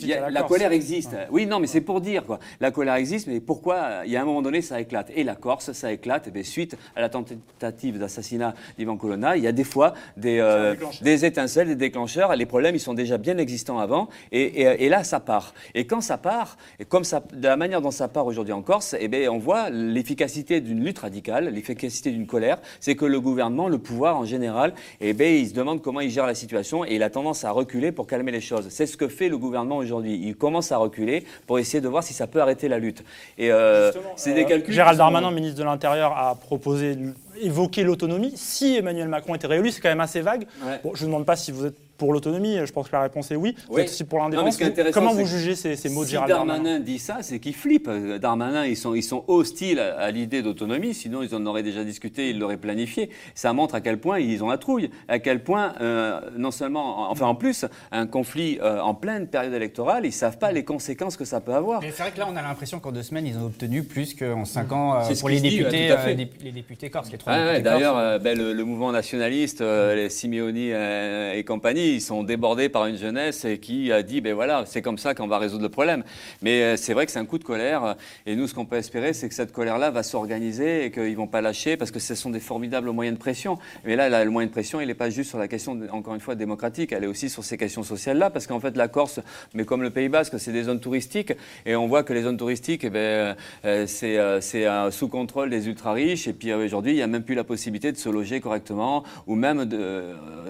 Ça, a- la colère existe. Oui non mais c'est pour dire quoi. La colère existe, mais pourquoi il y a un moment donné ça éclate? Et la Corse ça éclate, et bien, suite à la tentative d'assassinat d'Ivan Colonna, il y a des fois des, euh, des étincelles, des déclencheurs. Les problèmes ils sont déjà bien existants avant, et, et- et là ça part. Et quand ça part, et comme ça, de la manière dont ça part aujourd'hui en Corse, eh bien, on voit l'efficacité d'une lutte radicale, l'efficacité d'une colère, c'est que le gouvernement, le pouvoir en général, eh bien, il se demande comment il gère la situation et il a tendance à reculer pour calmer les choses. C'est ce que fait le gouvernement aujourd'hui. Il commence à reculer pour essayer de voir si ça peut arrêter la lutte. Et euh, Justement, c'est euh, des calculs. Gérald sont- Darmanin, ministre de l'Intérieur, a proposé, évoquer l'autonomie. Si Emmanuel Macron était réélu, c'est quand même assez vague. Ouais. Bon, je ne demande pas si vous êtes pour l'autonomie, je pense que la réponse est oui. Oui. êtes aussi pour l'indépendance. Comment c'est vous jugez ces, ces mots de si Gérald Darmanin, Darmanin dit ça, c'est qu'il flippe. Darmanin, ils sont, ils sont hostiles à, à l'idée d'autonomie, sinon ils en auraient déjà discuté, ils l'auraient planifié. Ça montre à quel point ils ont la trouille, à quel point, euh, non seulement, enfin en plus, un conflit euh, en pleine période électorale, ils savent pas les conséquences que ça peut avoir. Mais c'est vrai que là, on a l'impression qu'en deux semaines, ils ont obtenu plus qu'en cinq ans euh, pour les dit, députés, ouais, fait. euh, dé- les députés corses, les trois Ouais, ouais, D'ailleurs, euh, ben, le, le mouvement nationaliste, euh, les Simeoni euh, et compagnie, ils sont débordés par une jeunesse qui a dit, ben voilà, c'est comme ça qu'on va résoudre le problème. Mais euh, c'est vrai que c'est un coup de colère. Et nous, ce qu'on peut espérer, c'est que cette colère-là va s'organiser et qu'ils vont pas lâcher parce que ce sont des formidables moyens de pression. Mais là, le moyen de pression, il n'est pas juste sur la question, encore une fois, démocratique. Elle est aussi sur ces questions sociales-là parce qu'en fait, la Corse, mais comme le Pays Basque, c'est des zones touristiques et on voit que les zones touristiques, eh ben, euh, c'est euh, c'est, sous contrôle des ultra riches. Et puis aujourd'hui, il n'y a même plus la possibilité de se loger correctement ou même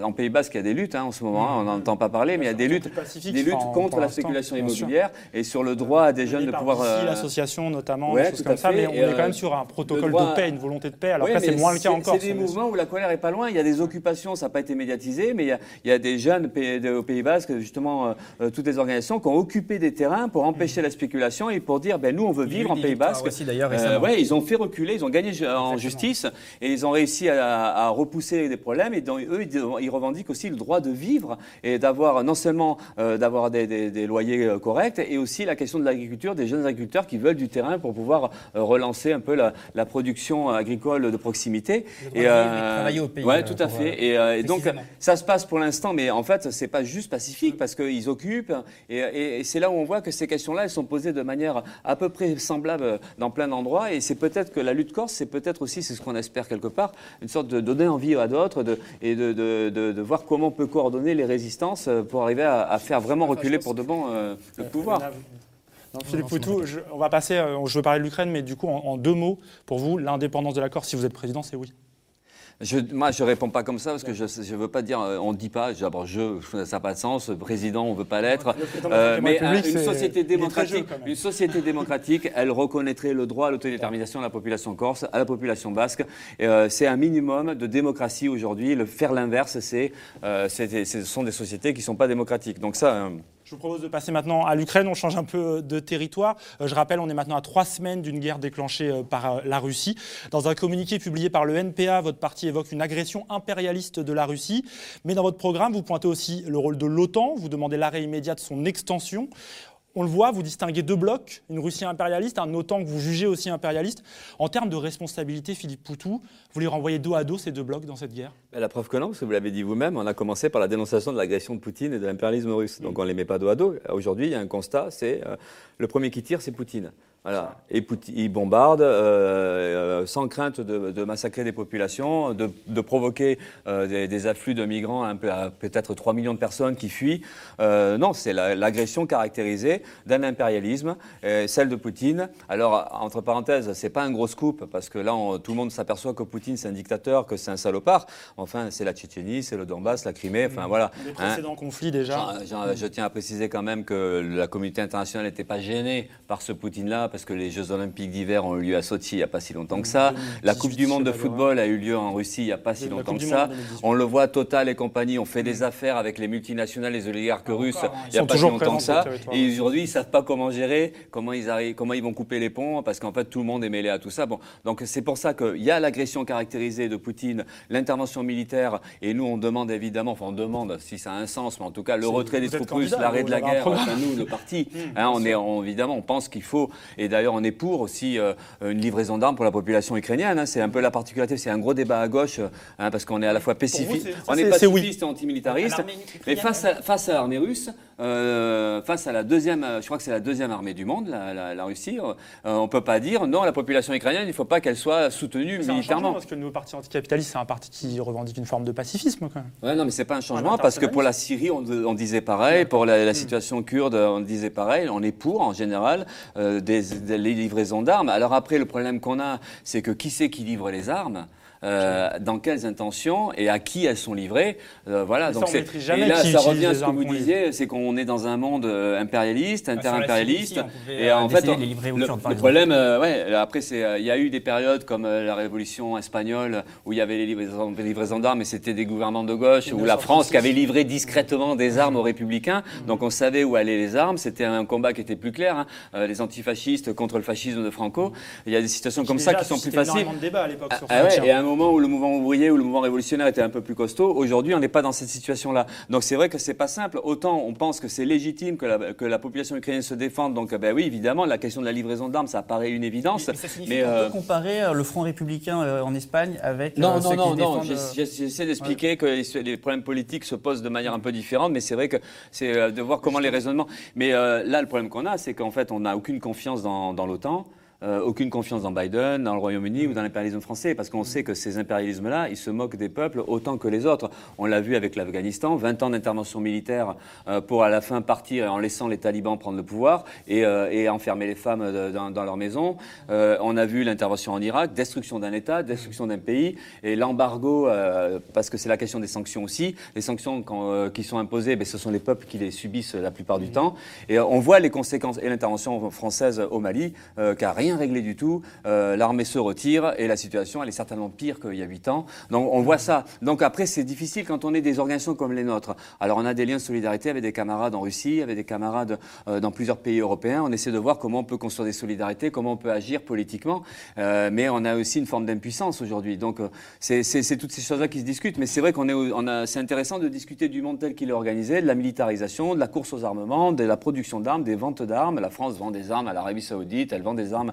en Pays Basque, il y a des luttes hein, en ce moment. Hein, on n'en entend pas parler, mais il y a des luttes, des luttes contre la spéculation immobilière et sur le droit des jeunes de pouvoir. euh, l'association notamment, ouais, des choses comme ça, mais on est euh, quand même sur un protocole droit- de paix, une volonté de paix. Alors Oui, après, c'est moins le cas en Corse. C'est des mouvements où la colère est pas loin. Il y a des occupations, ça n'a pas été médiatisé, mais il y a, il y a des jeunes au Pays Basque, justement, euh, euh, toutes les organisations qui ont occupé des terrains pour empêcher la spéculation et pour dire, ben nous, on veut vivre en Pays victoires Basque. aussi, Euh, ouais, ils ont fait reculer, ils ont gagné en justice et ils ont réussi à, à repousser des problèmes. Et dans, eux, ils, ils revendiquent aussi le droit de vivre et d'avoir non seulement euh, d'avoir des, des- des loyers euh, corrects et aussi la question de l'agriculture, des jeunes agriculteurs qui veulent du terrain pour pouvoir euh, relancer un peu la, la production agricole de proximité. Le et travailler au pays, euh, tout à fait. Et, et donc ça se passe pour l'instant, mais en fait, c'est pas juste pacifique parce qu'ils occupent. Et, et- et c'est là où on voit que ces questions-là, elles sont posées de manière à peu près semblable dans plein d'endroits. Et c'est peut-être que la lutte corse, c'est peut-être aussi, c'est ce qu'on espère quelque part, une sorte de donner envie à d'autres de, et de, de- de- de voir comment on peut coordonner les résistances euh, pour arriver à, à faire vraiment reculer pour de bon euh, le pouvoir. Non, Philippe Poutou, je- on va passer, euh, je veux parler de l'Ukraine, mais du coup, en, en deux mots, pour vous, l'indépendance de la Corse, si vous êtes président, c'est oui. Je, moi, je réponds pas comme ça parce que je ne veux pas dire, euh, on ne dit pas, d'abord, je, ça n'a pas de sens, président, on ne veut pas l'être. Euh, mais un- c'est- une société démocratique, une société démocratique, elle reconnaîtrait le droit à l'autodétermination de la population corse, à la population basque. Euh, c'est un minimum de démocratie aujourd'hui. Le faire l'inverse, c'est, euh, ce sont des sociétés qui ne sont pas démocratiques. Donc ça. Euh, Je vous propose de passer maintenant à l'Ukraine. On change un peu de territoire. Euh, Je rappelle, on est maintenant à trois semaines d'une guerre déclenchée euh, par euh, la Russie. Dans un communiqué publié par le NPA, votre parti évoque une agression impérialiste de la Russie. Mais dans votre programme, vous pointez aussi le rôle de l'OTAN. Vous demandez l'arrêt immédiat de son extension. On le voit, vous distinguez deux blocs, une Russie impérialiste, un OTAN que vous jugez aussi impérialiste. En termes de responsabilité, Philippe Poutou, vous les renvoyez dos à dos ces deux blocs dans cette guerre? La preuve que non, parce que vous l'avez dit vous-même, on a commencé par la dénonciation de l'agression de Poutine et de l'impérialisme russe. Donc on ne les met pas dos à dos. Aujourd'hui, il y a un constat, c'est euh, le premier qui tire, c'est Poutine. Voilà. Et Poutine, il bombarde euh, euh, sans crainte de, de massacrer des populations, de, de provoquer euh, des, des afflux de migrants, à peut-être 3 millions de personnes qui fuient. Euh, non, c'est la- l'agression caractérisée d'un impérialisme, celle de Poutine. Alors, entre parenthèses, c'est pas un gros scoop, parce que là, on- tout le monde s'aperçoit que Poutine, c'est un dictateur, que c'est un salopard. Enfin, c'est la Tchétchénie, c'est le Donbass, la Crimée, enfin voilà. Les Hein. précédents conflits déjà. Je tiens à préciser quand même que la communauté internationale n'était pas gênée par ce Poutine-là, parce que les Jeux Olympiques d'hiver ont eu lieu à Sochi il n'y a pas si longtemps que ça. La Coupe du Monde de football a eu lieu en Russie il n'y a pas si longtemps que ça. Monde en 2018. On le voit, Total et compagnie ont fait des affaires avec les multinationales, les oligarques russes hein. il n'y a pas si longtemps que ça. Et aujourd'hui, ils ne savent pas comment gérer, comment ils, arrivent, comment ils vont couper les ponts, parce qu'en fait, tout le monde est mêlé à tout ça. Bon, donc c'est pour ça qu'il y a l'agression caractérisée de Poutine, l'intervention militaire, et nous, on demande évidemment, enfin, on demande si ça a un sens, mais en tout cas, le retrait des troupes russes, l'arrêt de la guerre, enfin, nous, le parti, hein, on est, on- évidemment, on pense qu'il faut, et d'ailleurs, on est pour aussi euh, une livraison d'armes pour la population ukrainienne. hein. c'est un peu la particularité, c'est un gros débat à gauche, hein, parce qu'on est à la fois pacifiste, ça, on est c'est oui. pacifiste et antimilitariste, mais face à, face à l'armée russe, euh, face à la deuxième, je crois que c'est la deuxième armée du monde, la, la- la Russie, euh, on peut pas dire non, la population ukrainienne, il ne faut pas qu'elle soit soutenue C'est un changement militairement. parce que le nouveau parti anticapitaliste, c'est un parti qui revendique une forme de pacifisme quand même. Ouais, non, mais c'est pas un changement parce que pour la Syrie, on, on disait pareil, pour la, la situation kurde, on disait pareil. On est pour, en général, euh, des, les livraisons d'armes. Alors après, le problème qu'on a, c'est que qui c'est qui livre les armes? Euh, dans quelles intentions et à qui elles sont livrées. Euh, voilà. Ça, Donc c'est et là, ça revient à ce que vous disiez, c'est qu'on est dans un monde euh, impérialiste, Bah, inter-impérialiste. Et euh, en fait, on- les livrer aux le, problème, euh, ouais, après, c'est, euh, il y a eu des périodes comme euh, la Révolution espagnole où il y avait les livraisons, les livraisons d'armes, et c'était des gouvernements de gauche, ou la France qui avait livré discrètement des armes aux républicains. Donc on savait où allaient les armes. C'était un combat qui était plus clair. hein. Euh, les antifascistes contre le fascisme de Franco. Il y a des situations comme ça qui sont plus faciles. énormément de débats à l'époque Ah, sur ah ouais, Tiens. et à un moment où le mouvement ouvrier ou le mouvement révolutionnaire était un peu plus costaud, aujourd'hui on n'est pas dans cette situation-là. Donc c'est vrai que c'est pas simple. Autant on pense que c'est légitime que la, que la population ukrainienne se défende. Donc ben oui, évidemment, la question de la livraison d'armes, ça paraît une évidence. Mais ça signifie Mais, euh, peut comparer euh, le Front républicain euh, en Espagne avec non, euh, non, ceux non, qui non. défendent, J'essaie d'expliquer que les- problèmes politiques se posent de manière un peu différente, mais c'est vrai que c'est de voir comment les raisonnements. Mais euh, là, le problème qu'on a, c'est qu'en fait, on n'a aucune confiance dans, dans l'OTAN. Euh, aucune confiance dans Biden, dans le Royaume-Uni ou dans l'impérialisme français, parce qu'on sait que ces impérialismes-là, ils se moquent des peuples autant que les autres. On l'a vu avec l'Afghanistan, 20 ans d'intervention militaire euh, pour à la fin partir en laissant les talibans prendre le pouvoir et, euh, et enfermer les femmes dans, dans leur maison. On a vu l'intervention en Irak, destruction d'un État, destruction d'un pays, et l'embargo, parce que c'est la question des sanctions aussi. Les sanctions quand, qui sont imposées, ben, ce sont les peuples qui les subissent la plupart du temps. Et on voit les conséquences et l'intervention française au Mali, qui a rien réglé du tout. Euh, L'armée se retire et la situation, elle est certainement pire qu'il y a huit ans. Donc on voit ça. Donc après, c'est difficile quand on est des organisations comme les nôtres. Alors on a des liens de solidarité avec des camarades en Russie, avec des camarades euh, dans plusieurs pays européens. On essaie de voir comment on peut construire des solidarités, comment on peut agir politiquement. Euh, mais on a aussi une forme d'impuissance aujourd'hui. Donc c'est toutes ces choses-là qui se discutent. Mais c'est vrai qu'on est, c'est intéressant de discuter du monde tel qu'il est organisé, de la militarisation, de la course aux armements, de la production d'armes, des ventes d'armes. La France vend des armes à l'Arabie Saoudite, elle vend des armes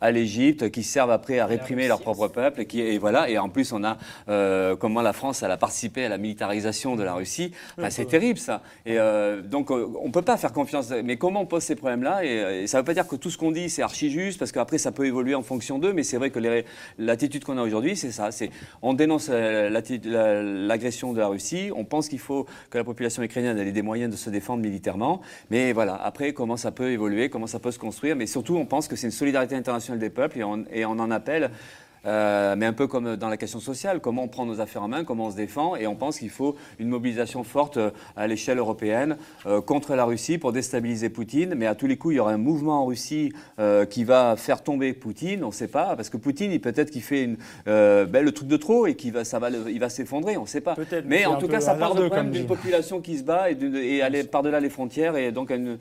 à l'Égypte, qui servent après à réprimer leur propre peuple, et qui et voilà. Et en plus, on a euh, comment la France elle a participé à la militarisation de la Russie. Enfin, c'est terrible ça. Et euh, donc, euh, on peut pas faire confiance. Mais comment on pose ces problèmes-là? Et, et ça veut pas dire que tout ce qu'on dit c'est archi juste, parce qu'après ça peut évoluer en fonction d'eux. Mais c'est vrai que l'attitude qu'on a aujourd'hui, c'est ça. C'est on dénonce euh, l'agression de la Russie. On pense qu'il faut que la population ukrainienne ait des moyens de se défendre militairement. Mais voilà. Après, comment ça peut évoluer, comment ça peut se construire. Mais surtout, on pense que c'est une solidarité internationale des peuples et on, et on en appelle. euh, mais un peu comme dans la question sociale, comment on prend nos affaires en main, comment on se défend, et on pense qu'il faut une mobilisation forte euh, à l'échelle européenne euh, contre la Russie pour déstabiliser Poutine. Mais à tous les coups, il y aura un mouvement en Russie euh, qui va faire tomber Poutine. On ne sait pas, parce que Poutine, il peut-être qu'il fait une, ben, le truc de trop et qu'il va, ça va, le- il va s'effondrer. On ne sait pas. Mais en tout cas, ça part de problème d'une population qui se bat et, et aller par-delà les frontières et donc une-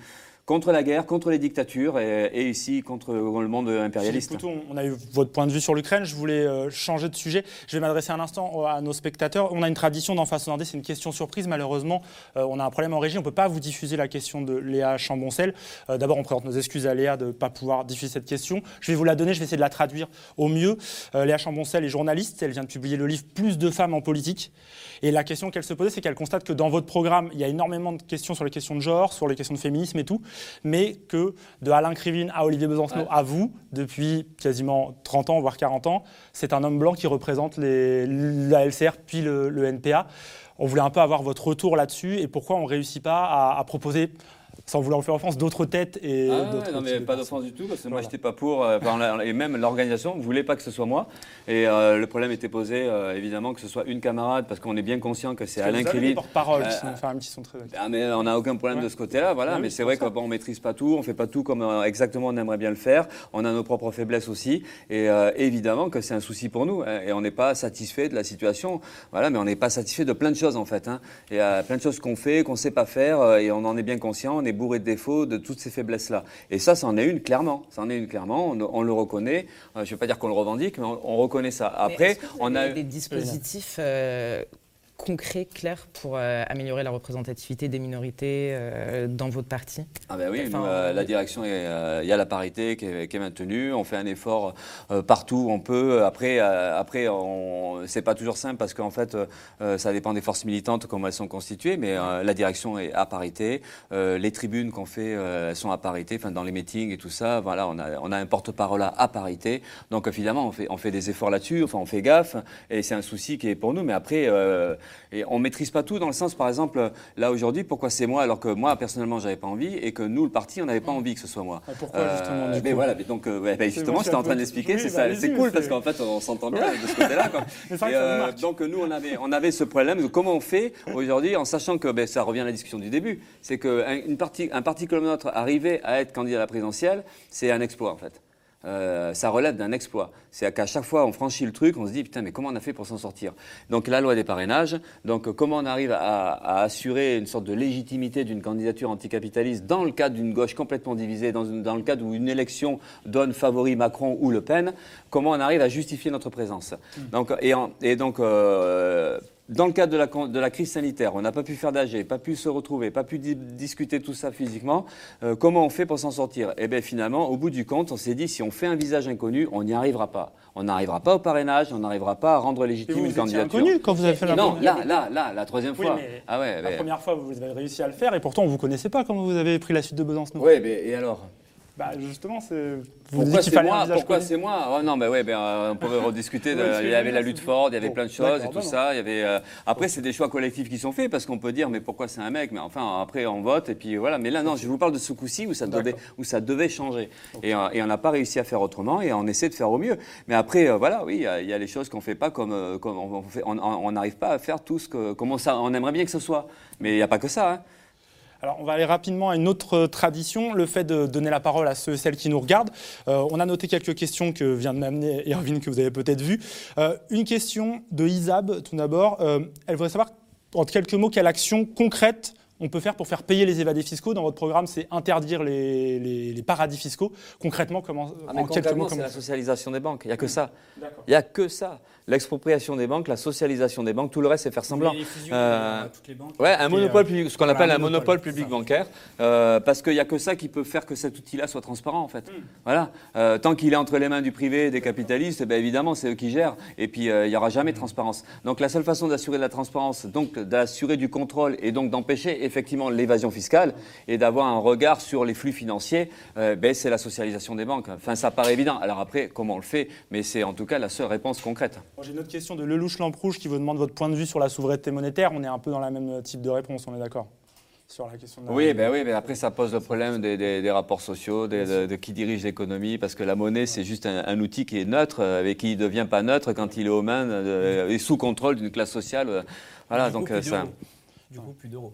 contre la guerre, contre les dictatures et, et ici contre le monde impérialiste. Poutou, on a eu votre point de vue sur l'Ukraine. Je voulais euh, changer de sujet. Je vais m'adresser un instant à nos spectateurs. On a une tradition d'en face c'est une question surprise. Malheureusement, euh, on a un problème en régie. On ne peut pas vous diffuser la question de Léa Chamboncel. Euh, D'abord, on présente nos excuses à Léa de ne pas pouvoir diffuser cette question. Je vais vous la donner, je vais essayer de la traduire au mieux. Euh, Léa Chamboncel est journaliste. Elle vient de publier le livre Plus de femmes en politique. Et la question qu'elle se posait, c'est qu'elle constate que dans votre programme, il y a énormément de questions sur les questions de genre, sur les questions de féminisme et tout. Mais que de Alain Krivine à Olivier Besancenot Ouais. à vous, depuis quasiment 30 ans, voire 40 ans, c'est un homme blanc qui représente les- la LCR puis le, le NPA. On voulait un peu avoir votre retour là-dessus et pourquoi on ne réussit pas à, à proposer, sans vouloir vous faire offense, d'autres têtes et Ah d'autres non, mais pas d'offense du tout, parce que moi, Voilà. j'étais pas pour, euh, et même l'organisation ne voulait pas que ce soit moi. Et euh, le problème était posé, euh, évidemment, que ce soit une camarade, parce qu'on est bien conscient que c'est Alain Krivine. porte-parole Euh, sont, enfin, qui sont très. Ah, mais on n'a aucun problème Ouais. de ce côté-là, voilà. Mais c'est vrai qu'on ne maîtrise pas tout, on fait pas tout comme exactement on aimerait bien le faire. On a nos propres faiblesses aussi, et évidemment que c'est un souci pour nous. hein, et on n'est pas satisfait de la situation, voilà. Mais on n'est pas satisfait de plein de choses en fait. Hein. Il y a plein de choses qu'on fait, qu'on sait pas faire, et on en est bien conscient. On est bourré de défauts, de toutes ces faiblesses-là. Et ça, c'en est une clairement. C'en est une clairement. On, on le reconnaît. Euh, je ne vais pas dire qu'on le revendique, mais on, on reconnaît ça. Après, est-ce que vous on a des dispositifs euh, concrets, clairs, pour euh, améliorer la représentativité des minorités euh, dans votre parti? Ah ben oui, Enfin, nous, euh, la direction, il y a la parité qui est, qui est maintenue. On fait un effort partout où on peut. Après, après, c'est pas toujours simple parce qu'en fait, ça dépend des forces militantes comment elles sont constituées. Mais la direction est à parité. Les tribunes qu'on fait, elles sont à parité. Enfin, dans les meetings et tout ça, voilà, on a, on a un porte-parole à, parité. Donc finalement, on fait, on fait des efforts là-dessus. Enfin, on fait gaffe. Et c'est un souci qui est pour nous. Mais après, et on maîtrise pas tout dans le sens, par exemple, là aujourd'hui, pourquoi c'est moi alors que moi personnellement, j'avais pas envie et que nous, le parti, on n'avait pas envie que ce soit moi. Et pourquoi, justement, du mais coup voilà, mais donc euh, ouais, bah, justement, j'étais en train de l'expliquer. Oui, c'est bah, c'est cool parce qu'en fait, on s'entend bien de ce côté-là. que euh, donc nous, on avait, on avait ce problème de comment on fait aujourd'hui, en sachant que ben, ça revient à la discussion du début, c'est qu'un parti, un parti comme le nôtre, arriver à être candidat à la présidentielle, c'est un exploit en fait. Euh, ça relève d'un exploit. C'est qu'à chaque fois on franchit le truc, on se dit putain mais comment on a fait pour s'en sortir? Donc la loi des parrainages, donc comment on arrive à, à assurer une sorte de légitimité d'une candidature anticapitaliste dans le cadre d'une gauche complètement divisée, dans, une- dans le cadre où une élection donne favori Macron ou Le Pen, comment on arrive à justifier notre présence? Donc, et, en- et donc euh, dans le cadre de la, de la crise sanitaire, on n'a pas pu faire d'AG, pas pu se retrouver, pas pu di- discuter tout ça physiquement. Euh, comment on fait pour s'en sortir? Eh bien finalement, au bout du compte, on s'est dit si on fait un visage inconnu, on n'y arrivera pas. On n'arrivera pas au parrainage, on n'arrivera pas à rendre légitime vous, une vous étiez candidature. inconnu quand vous avez fait la Non, là, là, là, la troisième Oui, fois. mais ah ouais, La mais- première fois, vous avez réussi à le faire et pourtant, on ne vous connaissait pas comment vous avez pris la suite de Besancenot. Ouais, mais et alors? Bah, justement, c'est. Pourquoi c'est moi Pourquoi c'est moi Oh Non, mais ouais, ben, euh, on pourrait rediscuter. de- il y avait la lutte forte, il y avait Bon, plein de choses et tout bah ça. Il y avait. euh, Après, c'est des choix collectifs qui sont faits parce qu'on peut dire, mais pourquoi c'est un mec Mais enfin, après, on vote et puis voilà. Mais là, non, je vous parle de ce coup-ci où ça devait, où ça devait changer et, euh, et on n'a pas réussi à faire autrement et on essaie de faire au mieux. Mais après, euh, voilà, oui, il y a- il y, a les choses qu'on fait pas comme, on n'arrive pas à faire tout ce que, comment ça, on aimerait bien que ce soit. Mais il n'y a pas que ça. hein. Alors, on va aller rapidement à une autre euh, tradition, le fait de donner la parole à ceux et celles qui nous regardent. Euh, on a noté quelques questions que vient de m'amener Erwin, que vous avez peut-être vues. Euh, une question de Isab, tout d'abord. Euh, elle voudrait savoir, en quelques mots, quelle action concrète on peut faire pour faire payer les évadés fiscaux. Dans votre programme, c'est interdire les, les- les paradis fiscaux. Concrètement, comment, Ah, en quelques mots, c'est la socialisation des banques. Il n'y a que ça. Il n'y a que ça. L'expropriation des banques, la socialisation des banques, tout le reste, c'est faire semblant. Les fusions, Euh, euh, toutes les banques. Ouais, un monopole euh, public, ce qu'on voilà, appelle un monopole, public bancaire, euh, parce qu'il n'y a que ça qui peut faire que cet outil-là soit transparent, en fait. Voilà. Euh, tant qu'il est entre les mains du privé et des capitalistes, eh ben, évidemment, c'est eux qui gèrent. Et puis, il n'y aura jamais de transparence. Donc, la seule façon d'assurer de la transparence, donc d'assurer du contrôle et donc d'empêcher effectivement l'évasion fiscale et d'avoir un regard sur les flux financiers, ben, c'est la socialisation des banques. Enfin, ça paraît évident. Alors après, comment on le fait? Mais c'est en tout cas la seule réponse concrète. Bon, J'ai une autre question de Lelouch Lamperouge qui vous demande votre point de vue sur la souveraineté monétaire. On est un peu dans la même type de réponse, on est d'accord Sur la question de la- Oui, ben oui, mais après ça pose le problème des, des- des rapports sociaux, des- de, de qui dirige l'économie, parce que la monnaie c'est juste un, un outil qui est neutre, euh, et qui ne devient pas neutre quand il est aux mains euh, et sous contrôle d'une classe sociale. euh, Voilà, Du coup, donc plus euh, ça. Du coup, plus d'euros.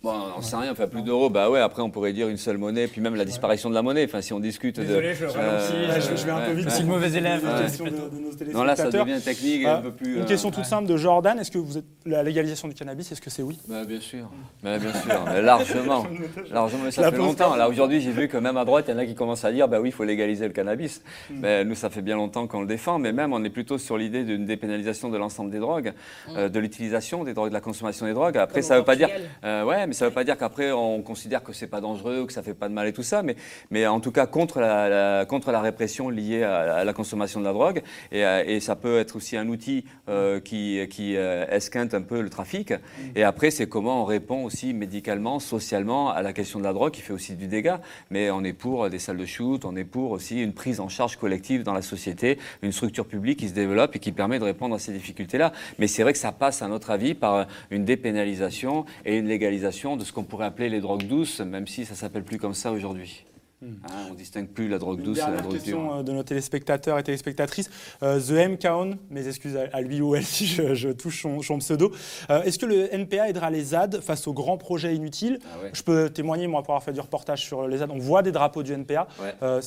Bon, on sait rien, enfin plus d'euros, bah ouais, après on pourrait dire une seule monnaie, puis même la disparition de la monnaie, enfin si on discute Désolé, de. je euh, ralentis, je, je vais un peu vite. C'est le mauvais élève. Ouais. de, de nos Non, là ça téléspectateurs. devient technique, Ah, un peu plus. Une euh, question toute simple de Jordan. Est-ce que vous êtes la légalisation du cannabis Est-ce que c'est oui? Bah, bien sûr, Bah, bien sûr, mais largement, largement. Mais ça La fait longtemps. Là aujourd'hui, j'ai vu que même à droite, il y en a qui commencent à dire, bah oui, il faut légaliser le cannabis. Hmm. Mais nous, ça fait bien longtemps qu'on le défend. Mais même, on est plutôt sur l'idée d'une dépénalisation de l'ensemble des drogues, euh, de l'utilisation des drogues, de la consommation des drogues. Après, Comme ça veut pas dire, euh, ouais, mais ça ne veut pas dire qu'après on considère que c'est pas dangereux, que ça fait pas de mal et tout ça, mais, mais en tout cas contre la, contre la répression liée à, la consommation de la drogue, et, euh, ça peut être aussi un outil euh, qui, qui euh, esquinte un peu le trafic. Et après, c'est comment on répond aussi médicalement, socialement à la question de la drogue qui fait aussi du dégât. Mais on est pour des salles de shoot, on est pour aussi une prise en charge collective dans la société, une structure publique qui se développe et qui permet de répondre à ces difficultés-là. Mais c'est vrai que ça passe, à notre avis, par une dépénalisation et une légalisation de ce qu'on pourrait appeler les drogues douces, même si ça s'appelle plus comme ça aujourd'hui. Hein, on distingue plus la drogue Une douce et la drogue question dure. euh, de nos téléspectateurs et téléspectatrices. Euh, The M. Kaon, mes excuses à, à lui ou elle si je, je touche son, son pseudo. Euh, Est-ce que le NPA aidera les ZAD face aux grands projets inutiles Ah ouais. Je peux témoigner, moi, pour avoir fait du reportage sur les ZAD. On voit des drapeaux du NPA. Ouais. Euh,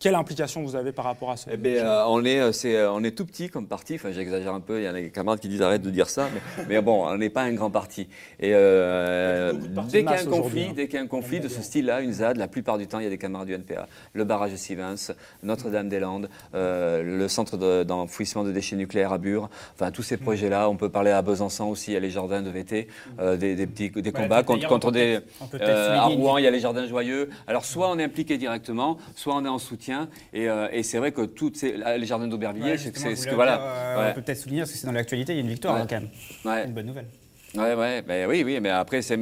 quelle implication vous avez par rapport à ce Eh ben, euh, on, est, euh, c'est, euh, on est tout petit comme parti. Enfin, j'exagère un peu. Il y en a des camarades qui disent arrête de dire ça. Mais, mais bon, on n'est pas un grand parti. Et euh, partis dès qu'il y a un conflit, hein. dès qu'il y a un conflit de ce style-là, une ZAD, la plupart du temps, il y a des camarades du NPA. Le barrage de Sivens, Notre-Dame-des-Landes, euh, le centre de- d'enfouissement de déchets nucléaires à Bure. Enfin, tous ces Mm. projets-là. On peut parler à Besançon aussi. Il y a les jardins de VT, des, des petits des combats contre, contre des. à Rouen, il y a les jardins joyeux. Alors, soit on est impliqué directement, soit on est en soutien. Et, euh, et c'est vrai que toutes ces, les jardins d'Aubervilliers, Ouais, c'est ce que voilà. dire, euh, Ouais. On peut peut-être souligner, parce que c'est dans l'actualité, il y a une victoire Ouais. hein, quand même. Une bonne nouvelle. Ouais, ouais, ben oui, oui, mais après, c'est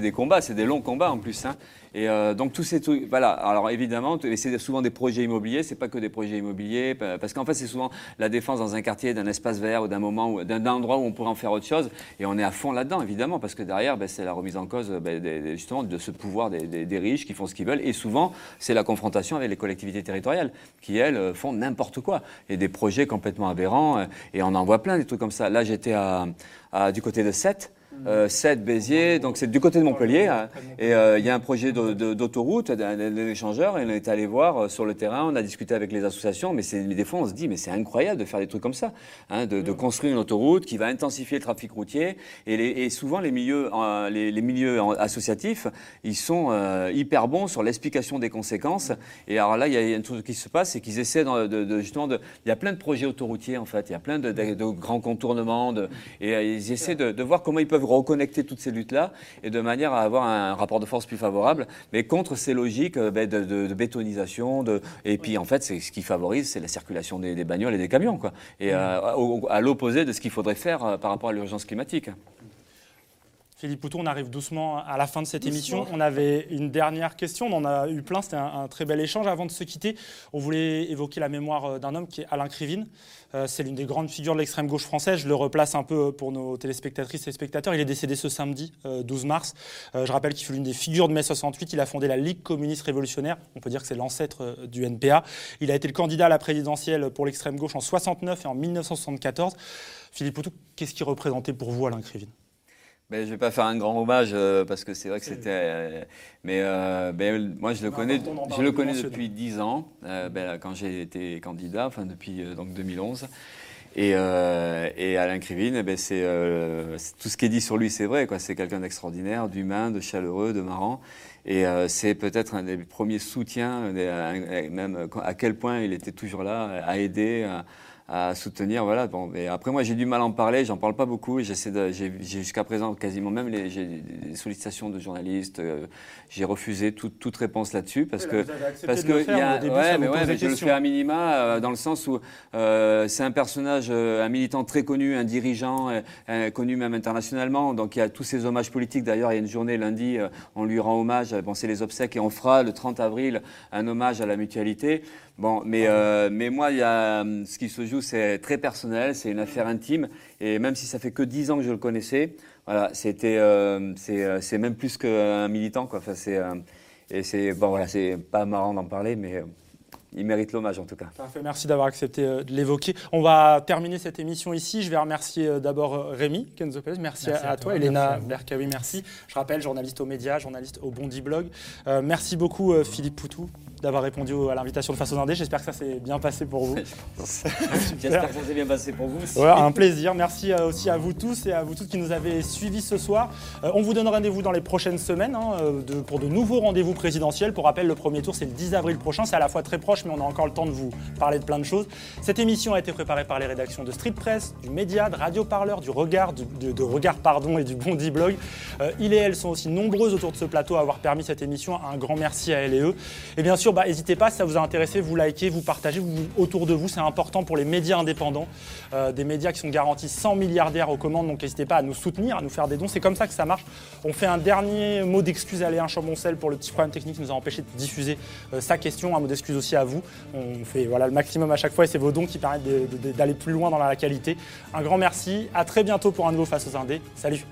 des combats, c'est des longs combats en plus. Hein. Et euh, donc tous ces trucs, voilà. Alors évidemment, c'est souvent des projets immobiliers, c'est pas que des projets immobiliers, pa- parce qu'en fait, c'est souvent la défense dans un quartier, d'un espace vert ou d'un moment, d'un, endroit où on pourrait en faire autre chose. Et on est à fond là-dedans, évidemment, parce que derrière, ben, c'est la remise en cause, ben, justement, de ce pouvoir des, riches qui font ce qu'ils veulent. Et souvent, c'est la confrontation avec les collectivités territoriales, qui elles euh, font n'importe quoi. Et des projets complètement aberrants. euh, Et on en voit plein des trucs comme ça. Là, j'étais du côté de Sète. Euh, Sète, Béziers, donc c'est du côté de Montpellier. hein. Et euh, il y a un projet d'autoroute, d'un échangeur, et on est allé voir euh, sur le terrain, on a discuté avec les associations, mais, mais des fois on se dit, mais c'est incroyable de faire des trucs comme ça, hein, de, de construire une autoroute qui va intensifier le trafic routier. Et, les- et souvent les milieux, les, les milieux associatifs, ils sont euh, hyper bons sur l'explication des conséquences. Et alors là, il y a un truc qui se passe, c'est qu'ils essaient de, de- justement de... Il y a plein de projets autoroutiers en fait, il y a plein de, grands contournements, et ils essaient de voir comment ils peuvent reconnecter toutes ces luttes-là, et de manière à avoir un rapport de force plus favorable, mais contre ces logiques euh, ben, de, de- de bétonisation. De, et puis en fait, c'est ce qui favorise, c'est la circulation des, des bagnoles et des camions. Quoi. Et euh, au- à l'opposé de ce qu'il faudrait faire euh, par rapport à l'urgence climatique. Philippe Poutou, on arrive doucement à la fin de cette émission. On avait une dernière question, on en a eu plein, c'était un, un très bel échange. Avant de se quitter, on voulait évoquer la mémoire d'un homme qui est Alain Krivine. Euh, c'est l'une des grandes figures de l'extrême gauche française. Je le replace un peu pour nos téléspectatrices et spectateurs. Il est décédé ce samedi, euh, 12 mars. Euh, je rappelle qu'il fut l'une des figures de mai 68. Il a fondé la Ligue communiste révolutionnaire. On peut dire que c'est l'ancêtre euh, du NPA. Il a été le candidat à la présidentielle pour l'extrême gauche en 69 et en 1974. Philippe Poutou, qu'est-ce qui représentait pour vous Alain Krivine Ben, je ne vais pas faire un grand hommage euh, parce que c'est vrai que c'était. euh, mais euh, ben, moi, je le Mais connais, je le connais depuis 10 ans, ben, quand j'ai été candidat, enfin depuis donc 2011. Et, et Alain Krivine, eh ben, c'est tout ce qui est dit sur lui, c'est vrai. C'est quelqu'un d'extraordinaire, d'humain, de chaleureux, de marrant. Et c'est peut-être un des premiers soutiens, même à quel point il était toujours là à aider. à- à soutenir. Voilà. Bon, mais après, moi, j'ai du mal à en parler. J'en parle pas beaucoup. J'essaie j'ai, jusqu'à présent quasiment même les, j'ai des sollicitations de journalistes. euh, j'ai refusé toute, toute réponse là-dessus parce que parce que il y a, ouais, mais ouais, mais je le fais à minima euh, dans le sens où euh, c'est un personnage, un militant très connu, un dirigeant connu même internationalement. Donc il y a tous ces hommages politiques. D'ailleurs, il y a une journée lundi, on lui rend hommage. Bon, c'est les obsèques et on fera le 30 avril un hommage à la mutualité. Bon, mais euh, mais moi, il y a ce qui se joue, c'est très personnel, c'est une affaire intime. Et même si ça fait que 10 ans que je le connaissais, voilà, c'était euh, c'est euh, c'est même plus qu'un militant, quoi. Enfin, c'est euh, et c'est bon, voilà, c'est pas marrant d'en parler, mais il mérite l'hommage en tout cas. Parfait, merci d'avoir accepté euh, de l'évoquer. On va terminer cette émission ici. Je vais remercier euh, d'abord euh, Rémi Kenzopes. Merci, Merci à, toi, Elena. Berkawi, merci. Je rappelle, journaliste aux médias, journaliste au Bondi Blog. Euh, merci beaucoup, euh, Philippe Poutou, d'avoir répondu à l'invitation de Face aux Indés. J'espère que ça s'est bien passé pour vous. J'espère que ça s'est bien passé pour vous. Ouais, un plaisir. Merci euh, aussi à vous tous et à vous toutes qui nous avez suivis ce soir. Euh, on vous donne rendez-vous dans les prochaines semaines hein, de- pour de nouveaux rendez-vous présidentiels. Pour rappel, le premier tour, c'est le 10 avril prochain. C'est à la fois très proche mais on a encore le temps de vous parler de plein de choses. Cette émission a été préparée par les rédactions de Street Press, du Média, de Radio Parleur, du Regard, de, Regard pardon, et du Bondi Blog. Euh, il et elle sont aussi nombreuses autour de ce plateau à avoir permis cette émission. Un grand merci à elle et eux. Et bien sûr, bah, n'hésitez pas, si ça vous a intéressé, vous likez, vous partagez autour de vous. C'est important pour les médias indépendants, euh, des médias qui sont garantis 100 milliardaires aux commandes. Donc n'hésitez pas à nous soutenir, à nous faire des dons. C'est comme ça que ça marche. On fait un dernier mot d'excuse à Léa Chamboncel pour le petit problème technique qui nous a empêché de diffuser euh, sa question. Un mot d'excuse aussi à vous. On fait voilà, le maximum à chaque fois et c'est vos dons qui permettent d'aller plus loin dans la qualité. Un grand merci. À très bientôt pour un nouveau Face aux Indés. Salut